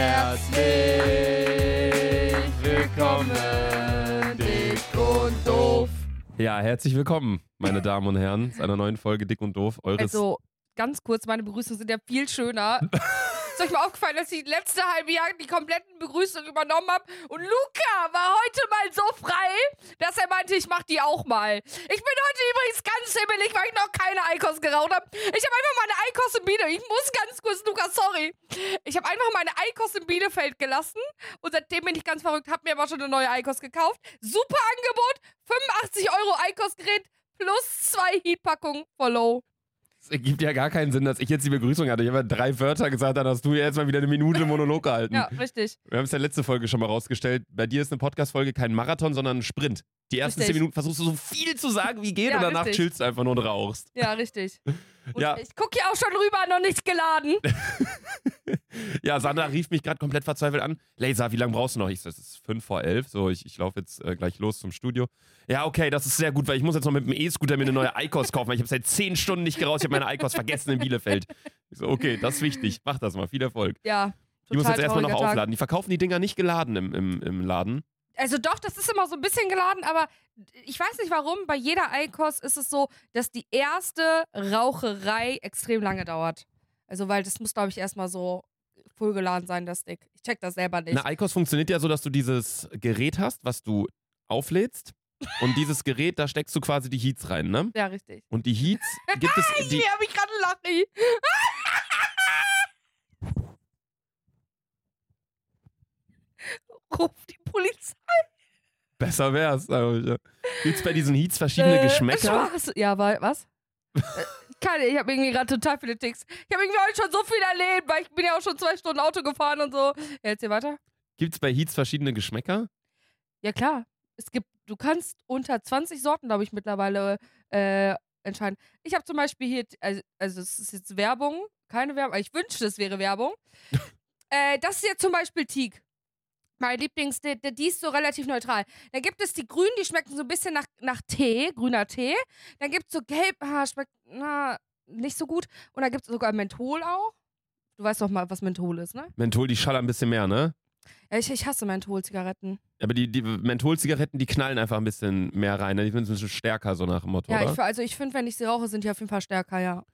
Herzlich willkommen, dick und doof. Ja, herzlich willkommen, meine Damen und Herren, zu einer neuen Folge Dick und Doof. Eures Also, ganz kurz, meine Begrüßungen sind ja viel schöner. Ist euch mal aufgefallen, dass ich letzte halbe Jahr die kompletten Begrüßungen übernommen habe und Luca war heute mal so frei, dass er meinte, ich mach die auch mal. Ich bin heute übrigens ganz himmelig, weil ich noch keine Eikos geraucht habe. Ich habe einfach meine Eikos in Bielefeld. Ich muss ganz kurz, Luca, sorry. Ich habe einfach meine Eikos in Bielefeld gelassen und seitdem bin ich ganz verrückt, habe mir aber schon eine neue Eikos gekauft. Super Angebot, 85 Euro Eikos-Gerät plus zwei Heatpackungen for low. Es ergibt ja gar keinen Sinn, dass ich jetzt die Begrüßung hatte. Ich habe ja drei Wörter gesagt, dann hast du jetzt mal wieder eine Minute Monolog gehalten. Ja, richtig. Wir haben es ja letzte Folge schon mal rausgestellt. Bei dir ist eine Podcast-Folge kein Marathon, sondern ein Sprint. Die ersten Richtig. zehn Minuten versuchst du so viel zu sagen, wie geht Ja, und danach richtig. chillst du einfach nur und rauchst. Ja, richtig. Und Ja. ich gucke hier auch schon rüber, noch nicht geladen. Ja, Sandra rief mich gerade komplett verzweifelt an. Laser, wie lange brauchst du noch? Ich so, es ist fünf vor elf. So, ich, ich laufe jetzt äh, gleich los zum Studio. Ja, okay, das ist sehr gut, weil ich muss jetzt noch mit dem E-Scooter mir eine neue Eikos kaufen, weil ich habe seit zehn Stunden nicht geraucht. Ich habe meine Eikos vergessen in Bielefeld. Ich so, okay, das ist wichtig. Mach das mal. Viel Erfolg. Ja. Ich muss jetzt erstmal noch Tag. aufladen. Die verkaufen die Dinger nicht geladen im, im, im Laden. Also doch, das ist immer so ein bisschen geladen, aber ich weiß nicht warum. Bei jeder Eikos ist es so, dass die erste Raucherei extrem lange dauert. Also, weil das muss, glaube ich, erstmal so vollgeladen sein, das Stick. Ich check das selber nicht. Eine Eikos funktioniert ja so, dass du dieses Gerät hast, was du auflädst. Und dieses Gerät, da steckst du quasi die Heats rein, ne? ja, richtig. Und die Heats gibt es. Die, Hier habe ich gerade einen Ruf die Polizei. besser wär's. Gibt es bei diesen Heats verschiedene Äh, Geschmäcker? Spaß. Ja, wa- was? Äh, Keine, ich habe irgendwie gerade total viele Ticks. Ich habe irgendwie heute schon so viel erlebt, weil ich bin ja auch schon zwei Stunden Auto gefahren und so. Ja, jetzt hier weiter. Gibt es bei Heats verschiedene Geschmäcker? Ja, klar. Es gibt, du kannst unter 20 Sorten, glaube ich, mittlerweile äh, entscheiden. Ich habe zum Beispiel hier, also, also es ist jetzt Werbung, keine Werbung, ich wünschte, es wäre Werbung. äh, das ist jetzt zum Beispiel Teak. Mein Lieblings, der, die ist so relativ neutral. Dann gibt es die grünen, die schmecken so ein bisschen nach, nach Tee, grüner Tee. Dann gibt es so gelb, ah, schmeckt, na, nicht so gut. Und dann gibt es sogar Menthol auch. Du weißt doch mal, was Menthol ist, ne? Menthol, die schallern ein bisschen mehr, ne? Ja, ich, ich hasse Menthol-Zigaretten. Aber die, die Menthol-Zigaretten, die knallen einfach ein bisschen mehr rein. ne? Die sind ein bisschen stärker, so nach dem Motto, Ja, oder? ich, also ich finde, wenn ich sie rauche, sind die auf jeden Fall stärker, ja.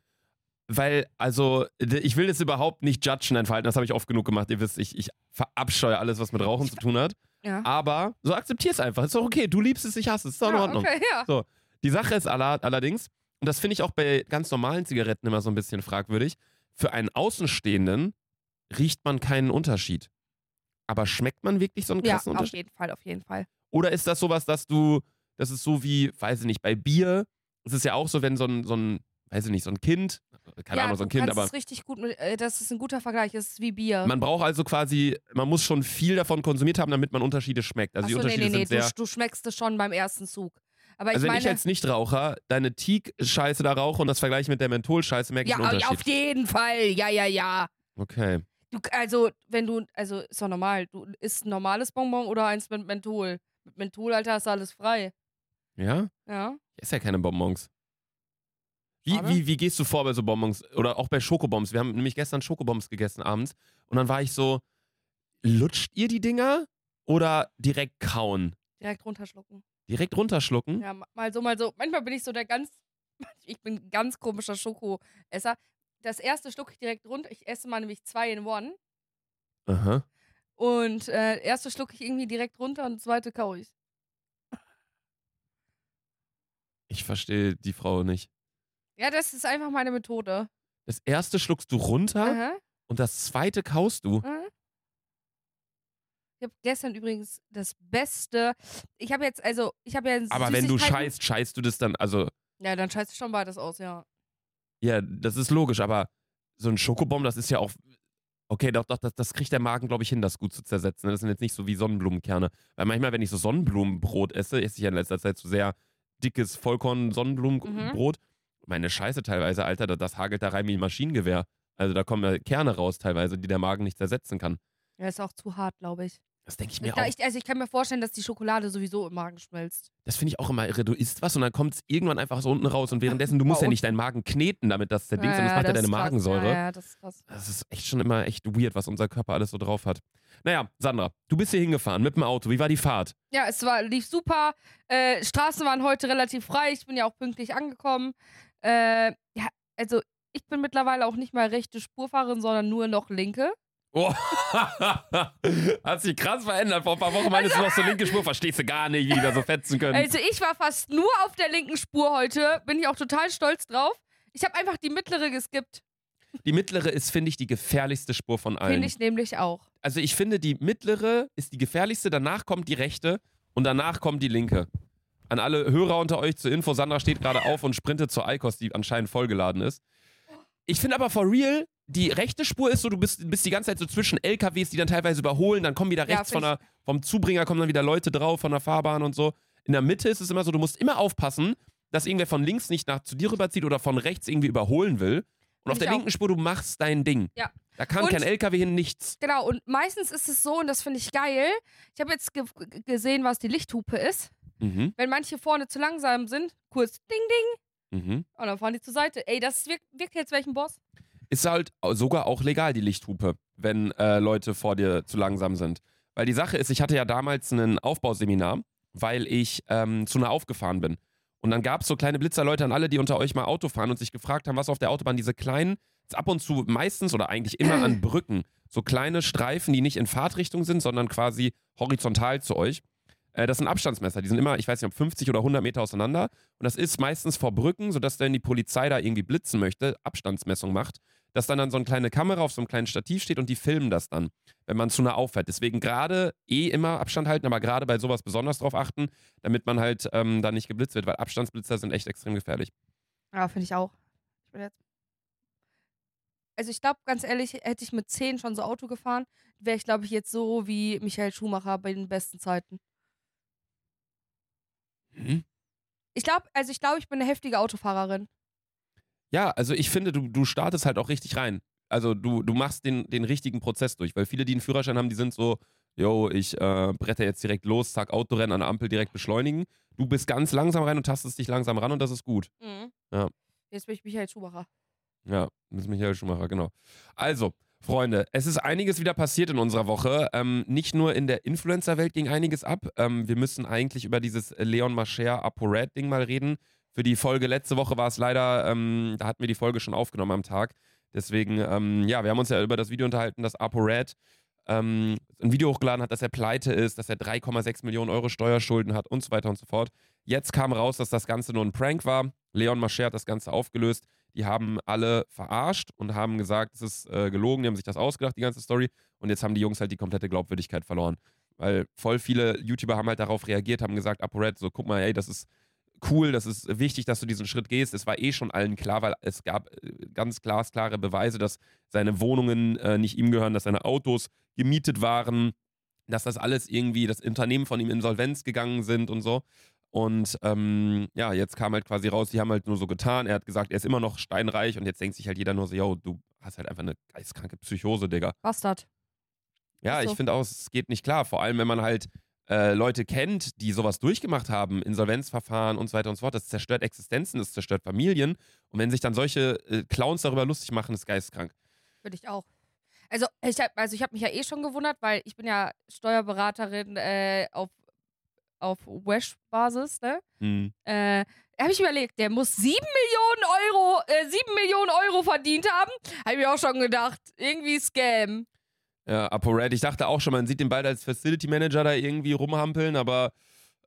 Weil, also, ich will jetzt überhaupt nicht judgen, dein Verhalten. Das habe ich oft genug gemacht. Ihr wisst, ich, ich verabscheue alles, was mit Rauchen zu tun hat. Ja. Aber so akzeptier es einfach. Ist doch okay. Du liebst es, ich hasse es. Ist doch in ja, Ordnung. okay, ja. Die Sache ist alla- allerdings, und das finde ich auch bei ganz normalen Zigaretten immer so ein bisschen fragwürdig, für einen Außenstehenden riecht man keinen Unterschied. Aber schmeckt man wirklich so einen Ja, krassen auf Unterschied? jeden Fall, auf jeden Fall. Oder ist das sowas, dass du, das ist so wie, weiß ich nicht, bei Bier, es ist ja auch so, wenn so ein, so ein, weiß ich nicht, so ein Kind, keine ja, Ahnung, so ein Kind, kannst aber es richtig gut, äh, das ist ein guter Vergleich, das ist wie Bier. man braucht also quasi, man muss schon viel davon konsumiert haben, damit man Unterschiede schmeckt. Also die Achso, nee, Unterschiede nee, nee, sind sehr. du, du schmeckst es schon beim ersten Zug. Aber ich Also wenn meine, ich als Nichtraucher deine Teak-Scheiße da rauche und das vergleiche mit der Menthol-Scheiße, merke ich ja, einen Unterschied. auf jeden Fall, ja, ja, ja. Okay. Du, also, wenn du, also, ist doch normal, du isst ein normales Bonbon oder eins mit Menthol. Mit Menthol, Alter, hast du alles frei. Ja? Ja. Ich esse ja keine Bonbons. Wie, wie, wie gehst du vor bei so Bonbons? Oder auch bei Schokobombs? Wir haben nämlich gestern Schokobombs gegessen abends und dann war ich so, lutscht ihr die Dinger oder direkt kauen? Direkt runterschlucken. Direkt runterschlucken? Ja, ma- mal so, mal so. Manchmal bin ich so der ganz, ich bin ein ganz komischer Schokoesser. Das erste schlucke ich direkt runter. Ich esse mal nämlich zwei in one. Aha. Und äh, erste schlucke ich irgendwie direkt runter und das zweite kaue ich. Ich verstehe die Frau nicht. Ja, das ist einfach meine Methode. Das erste schluckst du runter Aha, und das zweite kaust du. aha. Ich habe gestern übrigens das Beste. Ich habe jetzt, also, ich habe ja. Aber wenn du scheißt, scheißt du das dann, also, Ja, dann scheißt du schon beides aus, ja. ja, das ist logisch, aber so ein Schokobomb, das ist ja auch, okay, doch, doch, das, das kriegt der Magen, glaube ich, hin, das gut zu zersetzen. Das sind jetzt nicht so wie Sonnenblumenkerne. Weil manchmal, wenn ich so Sonnenblumenbrot esse, esse ich ja in letzter Zeit so sehr dickes Vollkorn-Sonnenblumenbrot. Meine Scheiße teilweise, Alter, das, das hagelt da rein wie ein Maschinengewehr. Also da kommen ja Kerne raus teilweise, die der Magen nicht zersetzen kann. Ja, ist auch zu hart, glaube ich. Das denke ich mir Da auch. ich, also ich kann mir vorstellen, dass die Schokolade sowieso im Magen schmilzt. Das finde ich auch immer irre. Du isst was und dann kommt es irgendwann einfach so unten raus und währenddessen, du musst ja nicht deinen Magen kneten, damit das zerdingst, sondern das macht ja deine. Magensäure. Ja, ja, das ist krass. Das ist echt schon immer echt weird, was unser Körper alles so drauf hat. Naja, Sandra, du bist hier hingefahren mit dem Auto. Wie war die Fahrt? Ja, es war, lief super. Äh, Straßen waren heute relativ frei. Ich bin ja auch pünktlich angekommen. Äh, ja, also ich bin mittlerweile auch nicht mal rechte Spurfahrerin, sondern nur noch linke. Oh. Hat sich krass verändert. Vor ein paar Wochen meintest du noch so linke Spur, verstehst du gar nicht, wie die da so fetzen können. Also ich war fast nur auf der linken Spur heute. Bin ich auch total stolz drauf. Ich habe einfach die mittlere geskippt. Die mittlere ist, finde ich, die gefährlichste Spur von allen. Finde ich nämlich auch. Also ich finde, die mittlere ist die gefährlichste, danach kommt die rechte und danach kommt die linke. An alle Hörer unter euch zur Info, Sandra steht gerade auf und sprintet zur Eikos, die anscheinend vollgeladen ist. Ich finde aber for real, die rechte Spur ist so, du bist, bist die ganze Zeit so zwischen LKWs, die dann teilweise überholen, dann kommen wieder Ja, rechts von find der, vom Zubringer kommen dann wieder Leute drauf, von der Fahrbahn und so. In der Mitte ist es immer so, du musst immer aufpassen, dass irgendwer von links nicht nach zu dir rüberzieht oder von rechts irgendwie überholen will. Und auf Ich der auch. linken Spur, du machst dein Ding. Ja. Da kann Und- kein LKW hin, nichts. Genau, und meistens ist es so, und das finde ich geil. Ich habe jetzt ge gesehen, was die Lichthupe ist. Mhm, Wenn manche vorne zu langsam sind, kurz ding ding, mhm. und dann fahren die zur Seite. Ey, das wirkt, wirkt jetzt welchen Boss? ist halt sogar auch legal, die Lichthupe, wenn äh, Leute vor dir zu langsam sind. Weil die Sache ist, ich hatte ja damals ein Aufbauseminar, weil ich ähm, zu nah aufgefahren bin. Und dann gab es so kleine Blitzerleute an alle, die unter euch mal Auto fahren und sich gefragt haben, was auf der Autobahn diese kleinen, ab und zu meistens oder eigentlich immer an Brücken, so kleine Streifen, die nicht in Fahrtrichtung sind, sondern quasi horizontal zu euch. Äh, das sind Abstandsmesser, die sind immer, ich weiß nicht, ob 50 oder 100 Meter auseinander. Und das ist meistens vor Brücken, sodass wenn die Polizei da irgendwie blitzen möchte, Abstandsmessung macht, dass dann, dann so eine kleine Kamera auf so einem kleinen Stativ steht und die filmen das dann, wenn man zu nah auffährt. Deswegen gerade eh immer Abstand halten, aber gerade bei sowas besonders drauf achten, damit man halt ähm, da nicht geblitzt wird, weil Abstandsblitzer sind echt extrem gefährlich. Ja, finde ich auch. Ich bin jetzt. Also ich glaube, ganz ehrlich, hätte ich mit 10 schon so Auto gefahren, wäre ich, glaube ich, jetzt so wie Michael Schumacher bei den besten Zeiten. Hm? Ich glaube, also ich glaube, ich bin eine heftige Autofahrerin. Ja, also ich finde, du, du startest halt auch richtig rein. Also du, du machst den, den richtigen Prozess durch, weil viele, die einen Führerschein haben, die sind so, yo, ich äh, bretter jetzt direkt los, zack, Autorennen an der Ampel direkt beschleunigen. Du bist ganz langsam rein und tastest dich langsam ran und das ist gut. Ja. Jetzt bin ich Michael Schumacher. Ja, das ist Michael Schumacher, genau. Also, Freunde, es ist einiges wieder passiert in unserer Woche. Ähm, nicht nur in der Influencer-Welt ging einiges ab. Ähm, wir müssen eigentlich über dieses Leon Mascher ApoRed-Ding mal reden. Für die Folge letzte Woche war es leider, ähm, da hatten wir die Folge schon aufgenommen am Tag. Deswegen, ähm, ja, wir haben uns ja über das Video unterhalten, dass ApoRed ähm, ein Video hochgeladen hat, dass er pleite ist, dass er 3,6 Millionen Euro Steuerschulden hat und so weiter und so fort. Jetzt kam raus, dass das Ganze nur ein Prank war. Leon Mascher hat das Ganze aufgelöst. Die haben alle verarscht und haben gesagt, es ist äh, gelogen, die haben sich das ausgedacht, die ganze Story. Und jetzt haben die Jungs halt die komplette Glaubwürdigkeit verloren. Weil voll viele YouTuber haben halt darauf reagiert, haben gesagt, ApoRed, so guck mal, ey, das ist cool, das ist wichtig, dass du diesen Schritt gehst. Es war eh schon allen klar, weil es gab äh, ganz glasklare Beweise, dass seine Wohnungen äh, nicht ihm gehören, dass seine Autos gemietet waren, dass das alles irgendwie, das Unternehmen von ihm insolvenz gegangen sind und so. Und ähm, ja, jetzt kam halt quasi raus, die haben halt nur so getan. Er hat gesagt, er ist immer noch steinreich und jetzt denkt sich halt jeder nur so, yo, du hast halt einfach eine geistkranke Psychose, Digga. Bastard. Ja, so. ich finde auch, es geht nicht klar. Vor allem, wenn man halt äh, Leute kennt, die sowas durchgemacht haben, Insolvenzverfahren und so weiter und so fort. Das zerstört Existenzen, das zerstört Familien. Und wenn sich dann solche äh, Clowns darüber lustig machen, ist geistkrank. Finde ich auch. Also ich habe also ich hab mich ja eh schon gewundert, weil ich bin ja Steuerberaterin äh, auf, auf Wesh-Basis, ne? Hm. Äh, habe ich überlegt, der muss sieben Millionen Euro, äh, sieben Millionen Euro verdient haben. Habe ich mir auch schon gedacht. Irgendwie Scam. Ja, ApoRed, ich dachte auch schon, man sieht den bald als Facility Manager da irgendwie rumhampeln, aber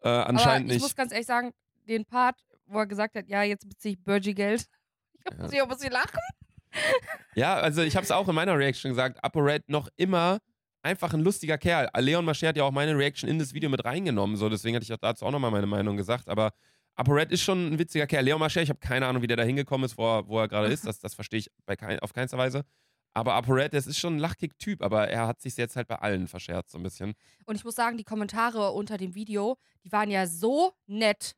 äh, anscheinend Aber ich nicht. muss ganz ehrlich sagen, den Part, wo er gesagt hat, ja, jetzt beziehe ich Burgie-Geld. Ich Ja. muss ich auch ein bisschen lachen. Ja, also ich habe es auch in meiner Reaction gesagt, ApoRed noch immer einfach ein lustiger Kerl. Leon Mascher hat ja auch meine Reaction in das Video mit reingenommen, so deswegen hatte ich auch dazu auch nochmal meine Meinung gesagt, aber ApoRed ist schon ein witziger Kerl. Leon Mascher, ich habe keine Ahnung, wie der da hingekommen ist, wo er, wo er gerade ist, das, das verstehe ich bei kein, auf keinster Weise. Aber ApoRed, das ist schon ein Lachkick-Typ, aber er hat sich jetzt halt bei allen verscherzt, so ein bisschen. Und ich muss sagen, die Kommentare unter dem Video, die waren ja so nett.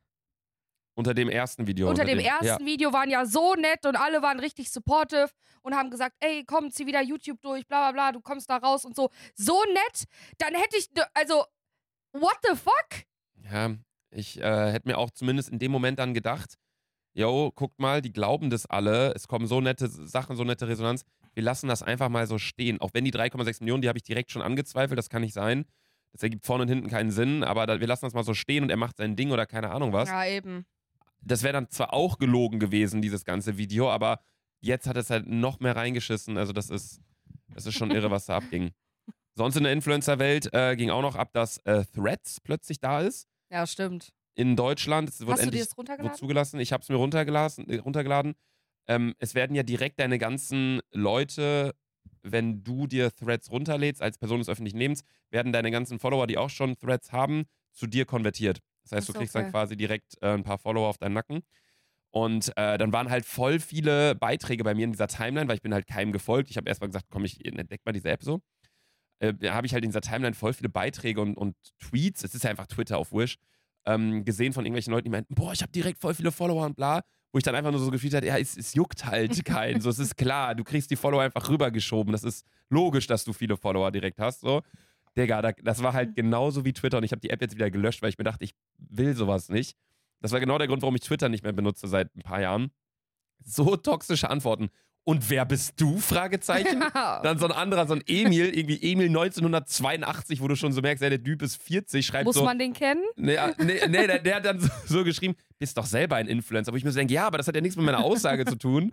Unter dem ersten Video. Unter dem ja. ersten Video waren ja so nett und alle waren richtig supportive und haben gesagt, ey, komm, zieh wieder YouTube durch, bla bla bla, du kommst da raus und so. So nett, dann hätte ich, also, what the fuck? Ja, ich äh, hätte mir auch zumindest in dem Moment dann gedacht, yo, guckt mal, die glauben das alle, es kommen so nette Sachen, so nette Resonanz, wir lassen das einfach mal so stehen. Auch wenn die 3,6 Millionen, die habe ich direkt schon angezweifelt, das kann nicht sein. Das ergibt vorne und hinten keinen Sinn, aber da, wir lassen das mal so stehen und er macht sein Ding oder keine Ahnung was. Ja, eben. Das wäre dann zwar auch gelogen gewesen, dieses ganze Video, aber jetzt hat es halt noch mehr reingeschissen. Also das ist, das ist schon irre, was da abging. Sonst in der Influencer-Welt äh, ging auch noch ab, dass äh, Threads plötzlich da ist. Ja, stimmt. In Deutschland. Es wird Hast du dir endlich das runtergeladen? wurde zugelassen. Ich habe es mir runtergelassen, äh, runtergeladen. Ähm, es werden ja direkt deine ganzen Leute, wenn du dir Threads runterlädst, als Person des öffentlichen Lebens, werden deine ganzen Follower, die auch schon Threads haben, zu dir konvertiert. Das heißt, du kriegst okay. dann quasi direkt äh, ein paar Follower auf deinen Nacken. Und äh, dann waren halt voll viele Beiträge bei mir in dieser Timeline, weil ich bin halt keinem gefolgt. Ich habe erstmal gesagt, komm, ich entdeck mal diese App so. Äh, da habe ich halt in dieser Timeline voll viele Beiträge und, und Tweets, es ist ja einfach Twitter auf Wish, ähm, gesehen von irgendwelchen Leuten, die meinten, boah, ich habe direkt voll viele Follower und bla. Wo ich dann einfach nur so gefühlt habe, ja, es, es juckt halt keinen. so, es ist klar, du kriegst die Follower einfach rübergeschoben. Das ist logisch, dass du viele Follower direkt hast. So. Digga, da, das war halt genauso wie Twitter und ich habe die App jetzt wieder gelöscht, weil ich mir dachte, ich will sowas nicht. Das war genau der Grund, warum ich Twitter nicht mehr benutze seit ein paar Jahren. So toxische Antworten. Und wer bist du? Fragezeichen. Dann so ein anderer, so ein Emil, irgendwie Emil 1982, wo du schon so merkst, ja, der Typ ist 40, schreibt Muss so. man den kennen? Nee, ah, nee, nee der, der hat dann so, so geschrieben, bist doch selber ein Influencer. Wo ich mir so denke, ja, aber das hat ja nichts mit meiner Aussage zu tun.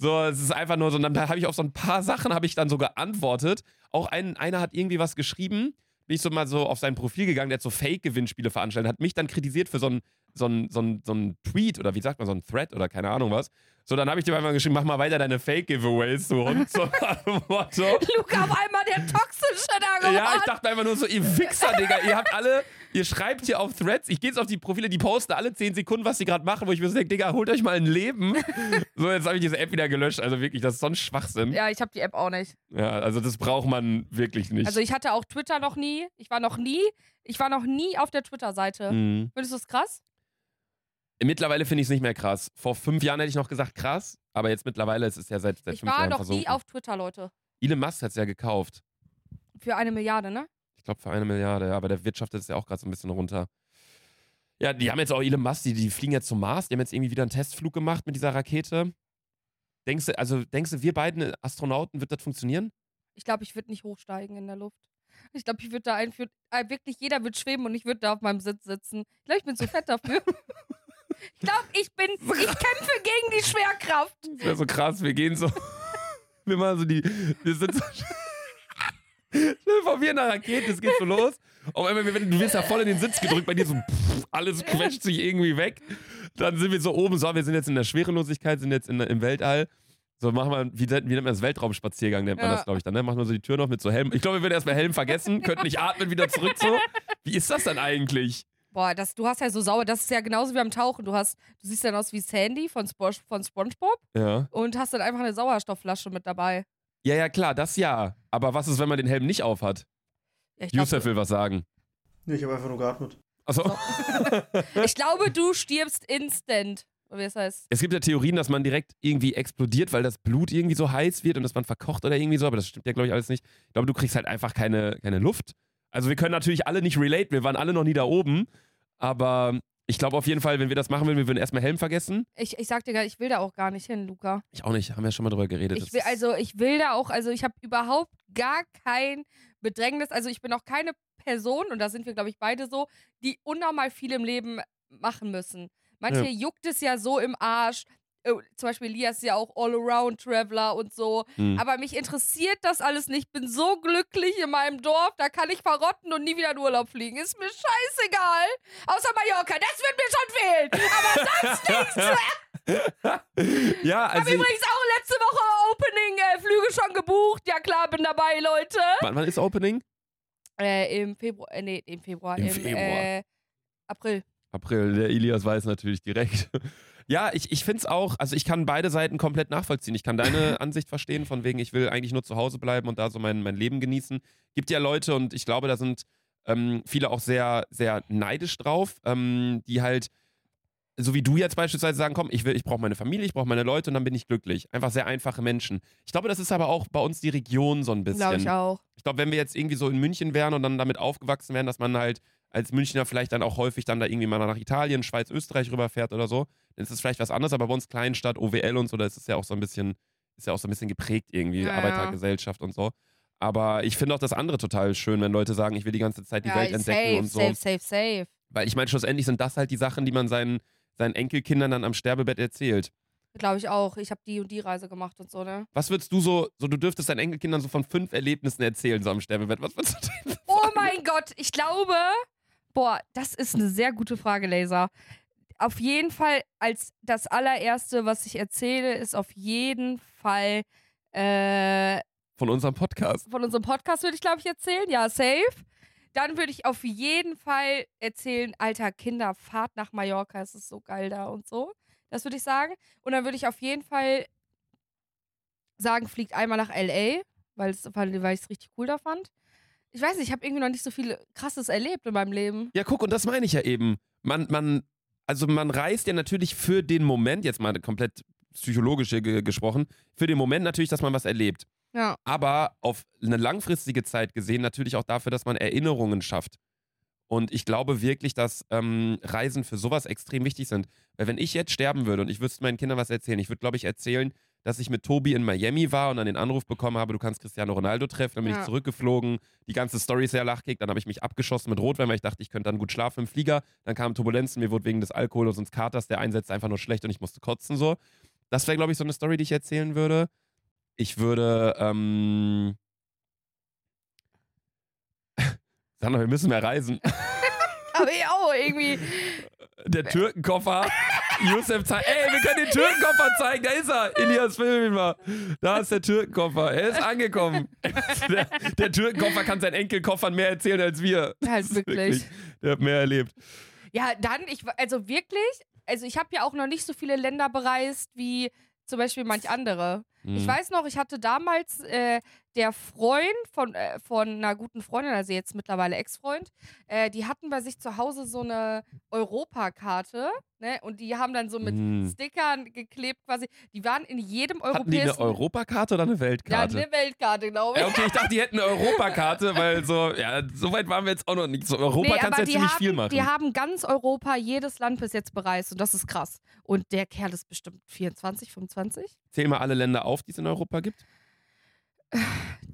So, es ist einfach nur so, und dann habe ich auf so ein paar Sachen habe ich dann so geantwortet. Auch ein, einer hat irgendwie was geschrieben, bin ich so mal so auf sein Profil gegangen, der hat so Fake-Gewinnspiele veranstaltet, hat mich dann kritisiert für so einen so ein, so ein, so ein Tweet oder wie sagt man, so ein Thread oder keine Ahnung was. So, dann habe ich dem einfach geschrieben, mach mal weiter deine Fake-Giveaways, du Hund. So. Luca auf einmal der toxische da geworden. Ja, ich dachte einfach nur so, ihr Wichser, Digga, ihr habt alle, ihr schreibt hier auf Threads, ich gehe jetzt auf die Profile, die posten alle 10 Sekunden, was sie gerade machen, wo ich mir so denke, Digga, holt euch mal ein Leben. So, jetzt habe ich diese App wieder gelöscht, also wirklich, das ist so ein Schwachsinn. Ja, ja, ich habe die App auch nicht. also das braucht man wirklich nicht. Also ich hatte auch Twitter noch nie. Ich war noch nie, ich war noch nie auf der Twitter-Seite. Mhm. Findest du das krass? Mittlerweile finde ich es nicht mehr krass. Vor fünf Jahren hätte ich noch gesagt krass, aber jetzt mittlerweile ist es ja seit, seit Ich fünf war Jahren noch versunken. nie auf Twitter, Leute. Elon Musk hat es ja gekauft. Für eine Milliarde, ne? Ich glaube für eine Milliarde, ja, aber der wirtschaftet es ja auch gerade so ein bisschen runter. Ja, die haben jetzt auch Elon Musk, die, die fliegen jetzt zum Mars, die haben jetzt irgendwie wieder einen Testflug gemacht mit dieser Rakete. Denkst du, also denkst du, wir beiden Astronauten, wird das funktionieren? Ich glaube, ich würde nicht hochsteigen in der Luft. Ich glaube, ich würde da einführen. Äh, wirklich jeder wird schweben und ich würde da auf meinem Sitz sitzen. Ich glaube, ich bin zu fett dafür. ich glaube, ich bin. Ich kämpfe gegen die Schwerkraft. Das wäre so krass, wir gehen so. wir machen so die. Wir sind so. Dir vor, wir in einer Rakete, es geht so los. Auf einmal, wir- du wirst ja voll in den Sitz gedrückt, bei dir so, pff, alles quetscht sich irgendwie weg. Dann sind wir so oben, so, wir sind jetzt in der Schwerelosigkeit, sind jetzt in, im Weltall. So, machen wir, wie, nennt- wie nennt man das? Weltraumspaziergang nennt man Ja. das, glaube ich, dann, ne? Machen wir so die Tür noch mit so Helm. Ich glaube, wir würden erstmal Helm vergessen, könnten nicht atmen, wieder zurück so. Wie ist das dann eigentlich? Boah, das, du hast ja so sauer. Das ist ja genauso wie beim Tauchen. Du, hast, du siehst dann aus wie Sandy von, Spo von SpongeBob Ja. und hast dann einfach eine Sauerstoffflasche mit dabei. Ja, ja, klar, das ja. Aber was ist, wenn man den Helm nicht aufhat? Ja, Yusuf will was sagen. Nee, ich habe einfach nur geatmet. Achso. ich glaube, du stirbst instant. Wie es heißt. Es gibt ja Theorien, dass man direkt irgendwie explodiert, weil das Blut irgendwie so heiß wird und dass man verkocht oder irgendwie so, aber das stimmt ja, glaube ich, alles nicht. Ich glaube, du kriegst halt einfach keine, keine Luft. Also wir können natürlich alle nicht relate, wir waren alle noch nie da oben, aber ich glaube auf jeden Fall, wenn wir das machen würden, wir würden erstmal Helm vergessen. Ich, ich sag dir gar, ich will da auch gar nicht hin, Luca. Ich auch nicht, haben wir schon mal drüber geredet. Ich will, also ich will da auch, also ich habe überhaupt gar kein Bedrängnis. Also ich bin auch keine Person, und da sind wir, glaube ich, beide so, die unnormal viel im Leben machen müssen. Manche Ja. juckt es ja so im Arsch. Äh, Zum Beispiel Elias ist ja auch All-Around-Traveler und so. Hm. Aber mich interessiert das alles nicht. Ich bin so glücklich in meinem Dorf, da kann ich verrotten und nie wieder in Urlaub fliegen. Ist mir scheißegal. Außer Mallorca, das wird mir schon fehlen. Aber sonst nichts. ja, Ich also habe übrigens auch letzte Woche Opening-Flüge schon gebucht. Ja klar, bin dabei, Leute. wann, wann ist Opening? Äh, im Februar, äh, nee, im Februar, Im im, Februar. Äh, April. April, der Elias weiß natürlich direkt. Ja, ich, ich finde es auch, also ich kann beide Seiten komplett nachvollziehen. Ich kann deine Ansicht verstehen, von wegen, ich will eigentlich nur zu Hause bleiben und da so mein, mein Leben genießen. Gibt ja Leute und ich glaube, da sind ähm, viele auch sehr, sehr neidisch drauf, ähm, die halt so wie du jetzt beispielsweise sagen, komm, ich will, ich brauche meine Familie, ich brauche meine Leute und dann bin ich glücklich. Einfach sehr einfache Menschen. Ich glaube, das ist aber auch bei uns die Region so ein bisschen. Glaube ich auch. Ich glaube, wenn wir jetzt irgendwie so in München wären und dann damit aufgewachsen wären, dass man halt als Münchner vielleicht dann auch häufig dann da irgendwie mal nach Italien, Schweiz, Österreich rüberfährt oder so, dann ist es vielleicht was anderes, aber bei uns Kleinstadt, OWL und so, da ist es ja auch so ein bisschen, ist ja auch so ein bisschen geprägt irgendwie, Ja, ja. Arbeitergesellschaft und so. Aber ich finde auch das andere total schön, wenn Leute sagen, ich will die ganze Zeit die ja, Welt entdecken safe, und so. safe, safe, safe. Weil ich meine, schlussendlich sind das halt die Sachen, die man seinen, seinen Enkelkindern dann am Sterbebett erzählt. Glaube ich auch. Ich habe die und die Reise gemacht und so, ne? Was würdest du so, so du dürftest deinen Enkelkindern so von fünf Erlebnissen erzählen, so am Sterbebett. Was würdest du denen Oh mein Gott, ich glaube, boah, das ist eine sehr gute Frage, Laser. Auf jeden Fall, als das allererste, was ich erzähle, ist auf jeden Fall äh, von unserem Podcast? von unserem Podcast, würde ich, glaube ich, erzählen. Ja, safe. Dann würde ich auf jeden Fall erzählen, alter Kinder, Fahrt nach Mallorca, es ist so geil da und so. Das würde ich sagen. Und dann würde ich auf jeden Fall sagen, fliegt einmal nach L.A., weil ich es richtig cool da fand. Ich weiß nicht, ich habe irgendwie noch nicht so viel Krasses erlebt in meinem Leben. Ja, guck, und das meine ich ja eben. Man, man, also man reist ja natürlich für den Moment, jetzt mal komplett psychologisch ge gesprochen, für den Moment natürlich, dass man was erlebt. Ja. aber auf eine langfristige Zeit gesehen natürlich auch dafür, dass man Erinnerungen schafft. Und ich glaube wirklich, dass ähm, Reisen für sowas extrem wichtig sind. Weil wenn ich jetzt sterben würde und ich würde meinen Kindern was erzählen, ich würde, glaube ich, erzählen, dass ich mit Tobi in Miami war und dann den Anruf bekommen habe, du kannst Cristiano Ronaldo treffen, dann bin Ja. ich zurückgeflogen, die ganze Story ist sehr lachkick, dann habe ich mich abgeschossen mit Rotwein, weil ich dachte, ich könnte dann gut schlafen im Flieger, dann kamen Turbulenzen, mir wurde wegen des Alkohols und des Katers der Einsatz einfach nur schlecht und ich musste kotzen so. Das wäre, glaube ich, so eine Story, die ich erzählen würde. Ich würde, ähm. Sandra, wir müssen mehr reisen. Aber ich auch irgendwie. Der Türkenkoffer. Yusuf zeigt. Ey, wir können den Türkenkoffer zeigen. Da ist er. Elias, film ihn mal. Da ist der Türkenkoffer. Er ist angekommen. Der, der Türkenkoffer kann seinen Enkelkoffern mehr erzählen als wir. Halt ist wirklich. Der hat mehr erlebt. Ja, dann, ich, also wirklich, also ich habe ja auch noch nicht so viele Länder bereist wie zum Beispiel manch andere. Ich Mhm. weiß noch, ich hatte damals äh, der Freund von, äh, von einer guten Freundin, also jetzt mittlerweile Ex-Freund, äh, die hatten bei sich zu Hause so eine Europakarte, ne? Und die haben dann so mit Mhm. Stickern geklebt quasi. Die waren in jedem Hatten die eine europäischen. Europakarte oder eine ja, Weltkarte? eine Weltkarte, glaube ich. Ja, okay, ich dachte, die hätten eine Europakarte, weil so, ja, so weit waren wir jetzt auch noch nicht. So Europa Nee, kannst aber ja ziemlich haben, viel machen. Die haben ganz Europa, jedes Land bis jetzt bereist und das ist krass. Und der Kerl ist bestimmt 24, 25. Zähl mal alle Länder auf, die es in Europa gibt.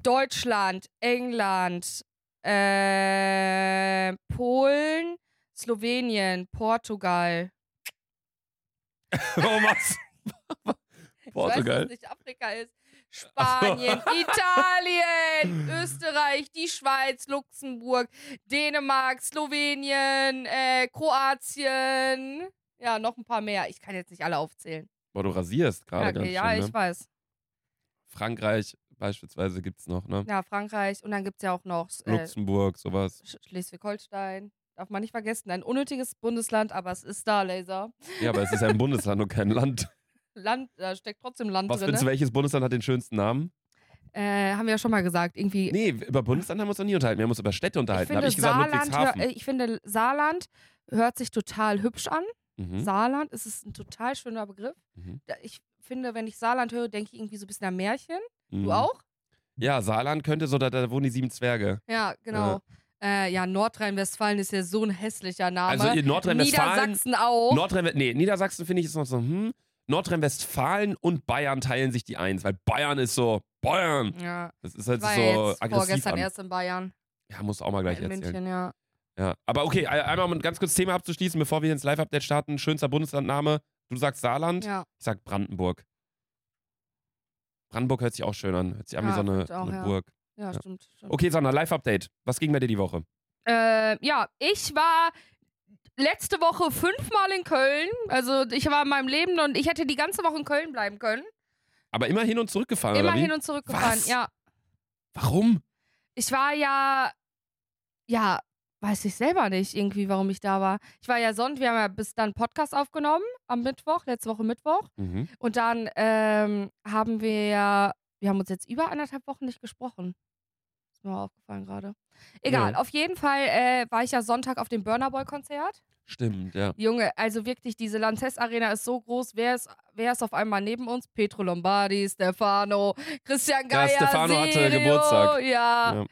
Deutschland, England, äh, Polen, Slowenien, Portugal. Oh, was? Ich weiß, Portugal. dass nicht Afrika ist. Spanien, Italien, Österreich, die Schweiz, Luxemburg, Dänemark, Slowenien, äh, Kroatien. Ja, noch ein paar mehr. Ich kann jetzt nicht alle aufzählen. Boah, du rasierst gerade Ja, ganz ja schön, ich ne? weiß. Frankreich beispielsweise gibt es noch, ne? Ja, Frankreich und dann gibt es ja auch noch äh, Luxemburg, sowas. Sch- Schleswig-Holstein. Darf man nicht vergessen. Ein unnötiges Bundesland, aber es ist da, Laser. Ja, aber es ist ja ein Bundesland und kein Land. Land, da steckt trotzdem Land Was drin. findest du, welches Bundesland hat den schönsten Namen? Äh, haben wir ja schon mal gesagt. Irgendwie. Nee, über Bundesland haben wir uns noch nie unterhalten. Wir haben uns über Städte ich, unterhalten. Da finde ich gesagt, Saarland hör, ich finde, Saarland hört sich total hübsch an. Mhm. Saarland ist es ein total schöner Begriff. Mhm. Ich finde, wenn ich Saarland höre, denke ich irgendwie so ein bisschen an Märchen. Mhm. Du auch? Ja, Saarland könnte so, da, da wohnen die sieben Zwerge. Ja, genau. Äh, ja, Nordrhein-Westfalen ist ja so ein hässlicher Name. Also in Nordrhein-Westfalen. Niedersachsen auch. Nordrhein nee, Niedersachsen finde ich ist noch so, hm. Nordrhein-Westfalen und Bayern teilen sich die Eins, weil Bayern ist so, Bayern. ja, Das ist halt ich war so jetzt aggressiv. vorgestern An. erst in Bayern. Ja, musst du auch mal gleich in erzählen. München, ja. Ja. Aber okay, ein- einmal um ein ganz kurz Thema abzuschließen, bevor wir ins Live-Update starten. Schönster Bundeslandname. Du sagst Saarland, Ja, ich sag Brandenburg. Brandenburg hört sich auch schön an. Hört sich an wie so eine, auch, eine ja. Burg. ja, stimmt. stimmt. Okay, Sandra, Live-Update. Was ging bei dir die Woche? Äh, ja, ich war letzte Woche fünfmal in Köln. Also ich war in meinem Leben und ich hätte die ganze Woche in Köln bleiben können. Aber immer hin und zurück gefahren, Immer oder wie? hin und zurück gefahren. Was? Ja, Warum? ich war ja, ja, weiß ich selber nicht irgendwie, warum ich da war. Ich war ja Sonntag, wir haben ja bis dann Podcast aufgenommen am Mittwoch, letzte Woche Mittwoch. Mhm. Und dann ähm, haben wir ja, wir haben uns jetzt über anderthalb Wochen nicht gesprochen. Ist mir aufgefallen gerade. Egal, Ja. auf jeden Fall äh, war ich ja Sonntag auf dem Burner Boy Konzert. Stimmt, ja. Junge, also wirklich, diese Lanxess Arena ist so groß. Wer ist, wer ist auf einmal neben uns? Petro Lombardi, Stefano, Christian Ja, Geier, Stefano hatte Serio, Geburtstag. Ja. Ja.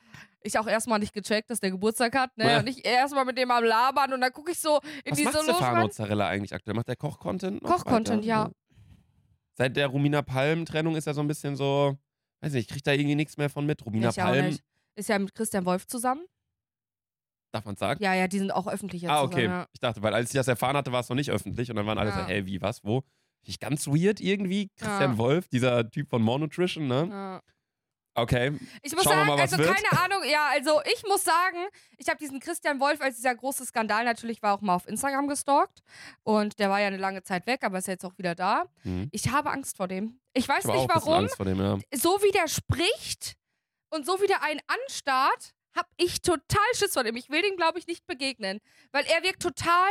Ich auch erstmal nicht gecheckt, dass der Geburtstag hat, ne? Ja. Und ich erstmal mit dem am Labern und dann gucke ich so in Was diese macht Stefano rein. Zarella eigentlich aktuell? Macht der Koch-Content? noch Koch-Content, weiter? ja. Seit der Romina Palm-Trennung ist er so ein bisschen so, weiß nicht, ich krieg da irgendwie nichts mehr von mit. Romina Ich auch Palm, nicht. Ist ja mit Christian Wolf zusammen. darf man sagen? Ja, ja, die sind auch öffentlich jetzt ah, zusammen. okay. Ja. Ich dachte, weil als ich das erfahren hatte, war es noch nicht öffentlich und dann waren alle Ja. so, hey, wie, was, wo? Finde ich ganz weird irgendwie. Christian Ja. Wolf, dieser Typ von Monotrition, ne? Ja. Okay. Ich muss Schauen sagen, mal, was also wird. keine Ahnung, ja, also ich muss sagen, ich habe diesen Christian Wolf als dieser große Skandal natürlich war auch mal auf Instagram gestalkt und der war ja eine lange Zeit weg, aber ist jetzt auch wieder da. Hm. Ich habe Angst vor dem. Ich weiß Ich nicht warum. Angst vor dem, ja. So wie der spricht und so wie der einen anstarrt, habe ich total Schiss vor dem. Ich will dem, glaube ich, nicht begegnen, weil er wirkt total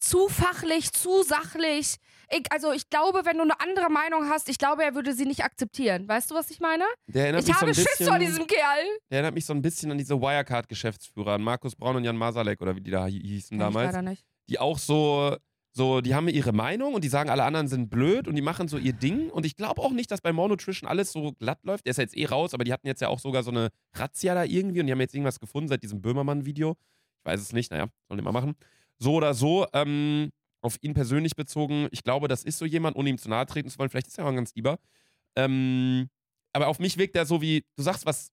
zu fachlich, zu sachlich. Ich, also ich glaube, wenn du eine andere Meinung hast, ich glaube, er würde sie nicht aktizieren. Weißt du, was ich meine? Der erinnert Ich mich so habe ein Schiss bisschen, vor diesem Kerl. Der erinnert mich so ein bisschen an diese Wirecard-Geschäftsführer, an Markus Braun und Jan Masalek oder wie die da hi- hießen Kenn ich damals. leider nicht. Die auch so, so, die haben ihre Meinung und die sagen, alle anderen sind blöd und die machen so ihr Ding. Und ich glaube auch nicht, dass bei Monotrition alles so glatt läuft. Der ist ja jetzt eh raus, aber die hatten jetzt ja auch sogar so eine Razzia da irgendwie und die haben jetzt irgendwas gefunden seit diesem Böhmermann-Video. Ich weiß es nicht, naja, sollen die mal machen. So oder so, ähm, auf ihn persönlich bezogen, ich glaube, das ist so jemand, ohne ihm zu nahe treten zu wollen, vielleicht ist er auch ein ganz lieber. Ähm, aber auf mich wirkt er so wie, du sagst was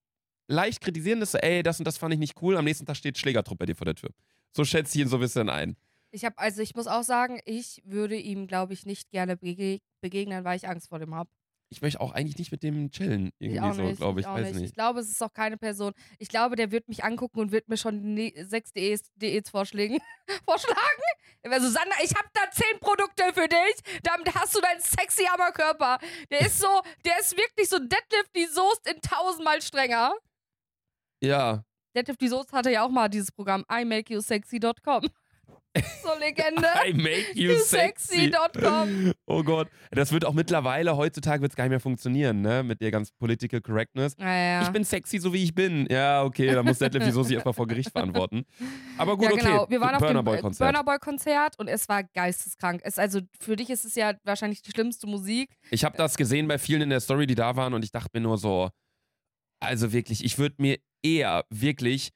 leicht kritisierendes, so, ey, das und das fand ich nicht cool, am nächsten Tag steht Schlägertrupp bei dir vor der Tür. So schätze ich ihn so ein bisschen ein. Ich habe, also ich muss auch sagen, ich würde ihm, glaube ich, nicht gerne bege begegnen, weil ich Angst vor dem habe. Ich möchte auch eigentlich nicht mit dem chillen, Ich irgendwie so, glaube ich, auch weiß nicht. nicht. Ich glaube, es ist auch keine Person. Ich glaube, der wird mich angucken und wird mir schon ne sechs Diäts, Diäts vorschlagen. vorschlagen. Also Sandra, ich habe da zehn Produkte für dich. Damit hast du deinen sexy armer Körper. Der ist so, der ist wirklich so Deadlift die Soest in tausendmal strenger. Ja, Deadlift die Soest hatte ja auch mal dieses Programm imakeyousexy.com. so Legende. I make you sexy. sexy.com. Oh Gott, das wird auch mittlerweile, heutzutage wird es gar nicht mehr funktionieren, ne, mit der ganz Political Correctness. Naja. Ich bin sexy, so wie ich bin. Ja, okay, da muss Detlef wieso sich erstmal vor Gericht verantworten. Aber gut, ja, okay. genau. Wir waren auf Burner dem äh, Konzert. Burner Boy Konzert und es war geisteskrank. Es, also für dich ist es ja wahrscheinlich die schlimmste Musik. Ich habe das gesehen bei vielen in der Story, die da waren und ich dachte mir nur so, also wirklich, ich würde mir eher wirklich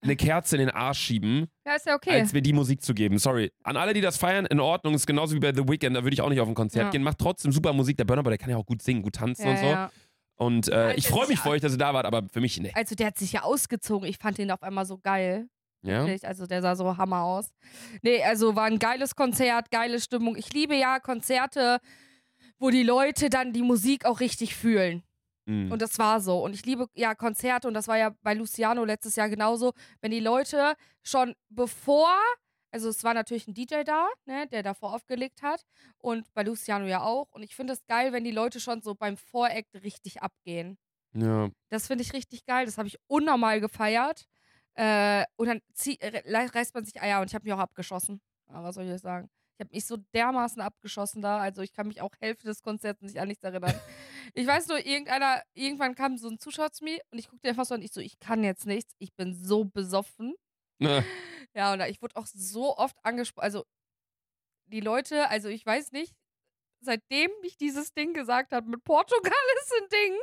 eine Kerze in den Arsch schieben, Ja, ist ja okay. als mir die Musik zu geben. Sorry. An alle, die das feiern, in Ordnung. Ist genauso wie bei The Weeknd. Da würde ich auch nicht auf ein Konzert gehen. Macht trotzdem super Musik. Der Burner Boy, der kann ja auch gut singen, gut tanzen und so. Und äh, Alter, ich freue mich für euch, dass ihr da wart, aber für mich, ne. Also der hat sich ja ausgezogen. Ich fand den auf einmal so geil. Ja? Also der sah so Hammer aus. Nee, also war ein geiles Konzert, geile Stimmung. Ich liebe ja Konzerte, wo die Leute dann die Musik auch richtig fühlen. Mhm. Und das war so. Und ich liebe ja Konzerte und das war ja bei Luciano letztes Jahr genauso, wenn die Leute schon bevor, also es war natürlich ein DJ da, ne, der davor aufgelegt hat und bei Luciano ja auch. Und ich finde es geil, wenn die Leute schon so beim Voreact richtig abgehen. ja. Das finde ich richtig geil. Das habe ich unnormal gefeiert. Äh, und dann zieh, reißt man sich Eier und ich habe mich auch abgeschossen. Aber was soll ich euch sagen? Ich habe mich so dermaßen abgeschossen da. Also ich kann mich auch Hälfte des Konzerts nicht an nichts erinnern. ich weiß nur, irgendeiner, irgendwann kam so ein Zuschauer zu mir und ich guckte einfach so und ich so, ich kann jetzt nichts. Ich bin so besoffen. Na, Ja, und ich wurde auch so oft angesprochen. Also die Leute, also ich weiß nicht, seitdem ich dieses Ding gesagt habe, mit Portugal ist ein Ding,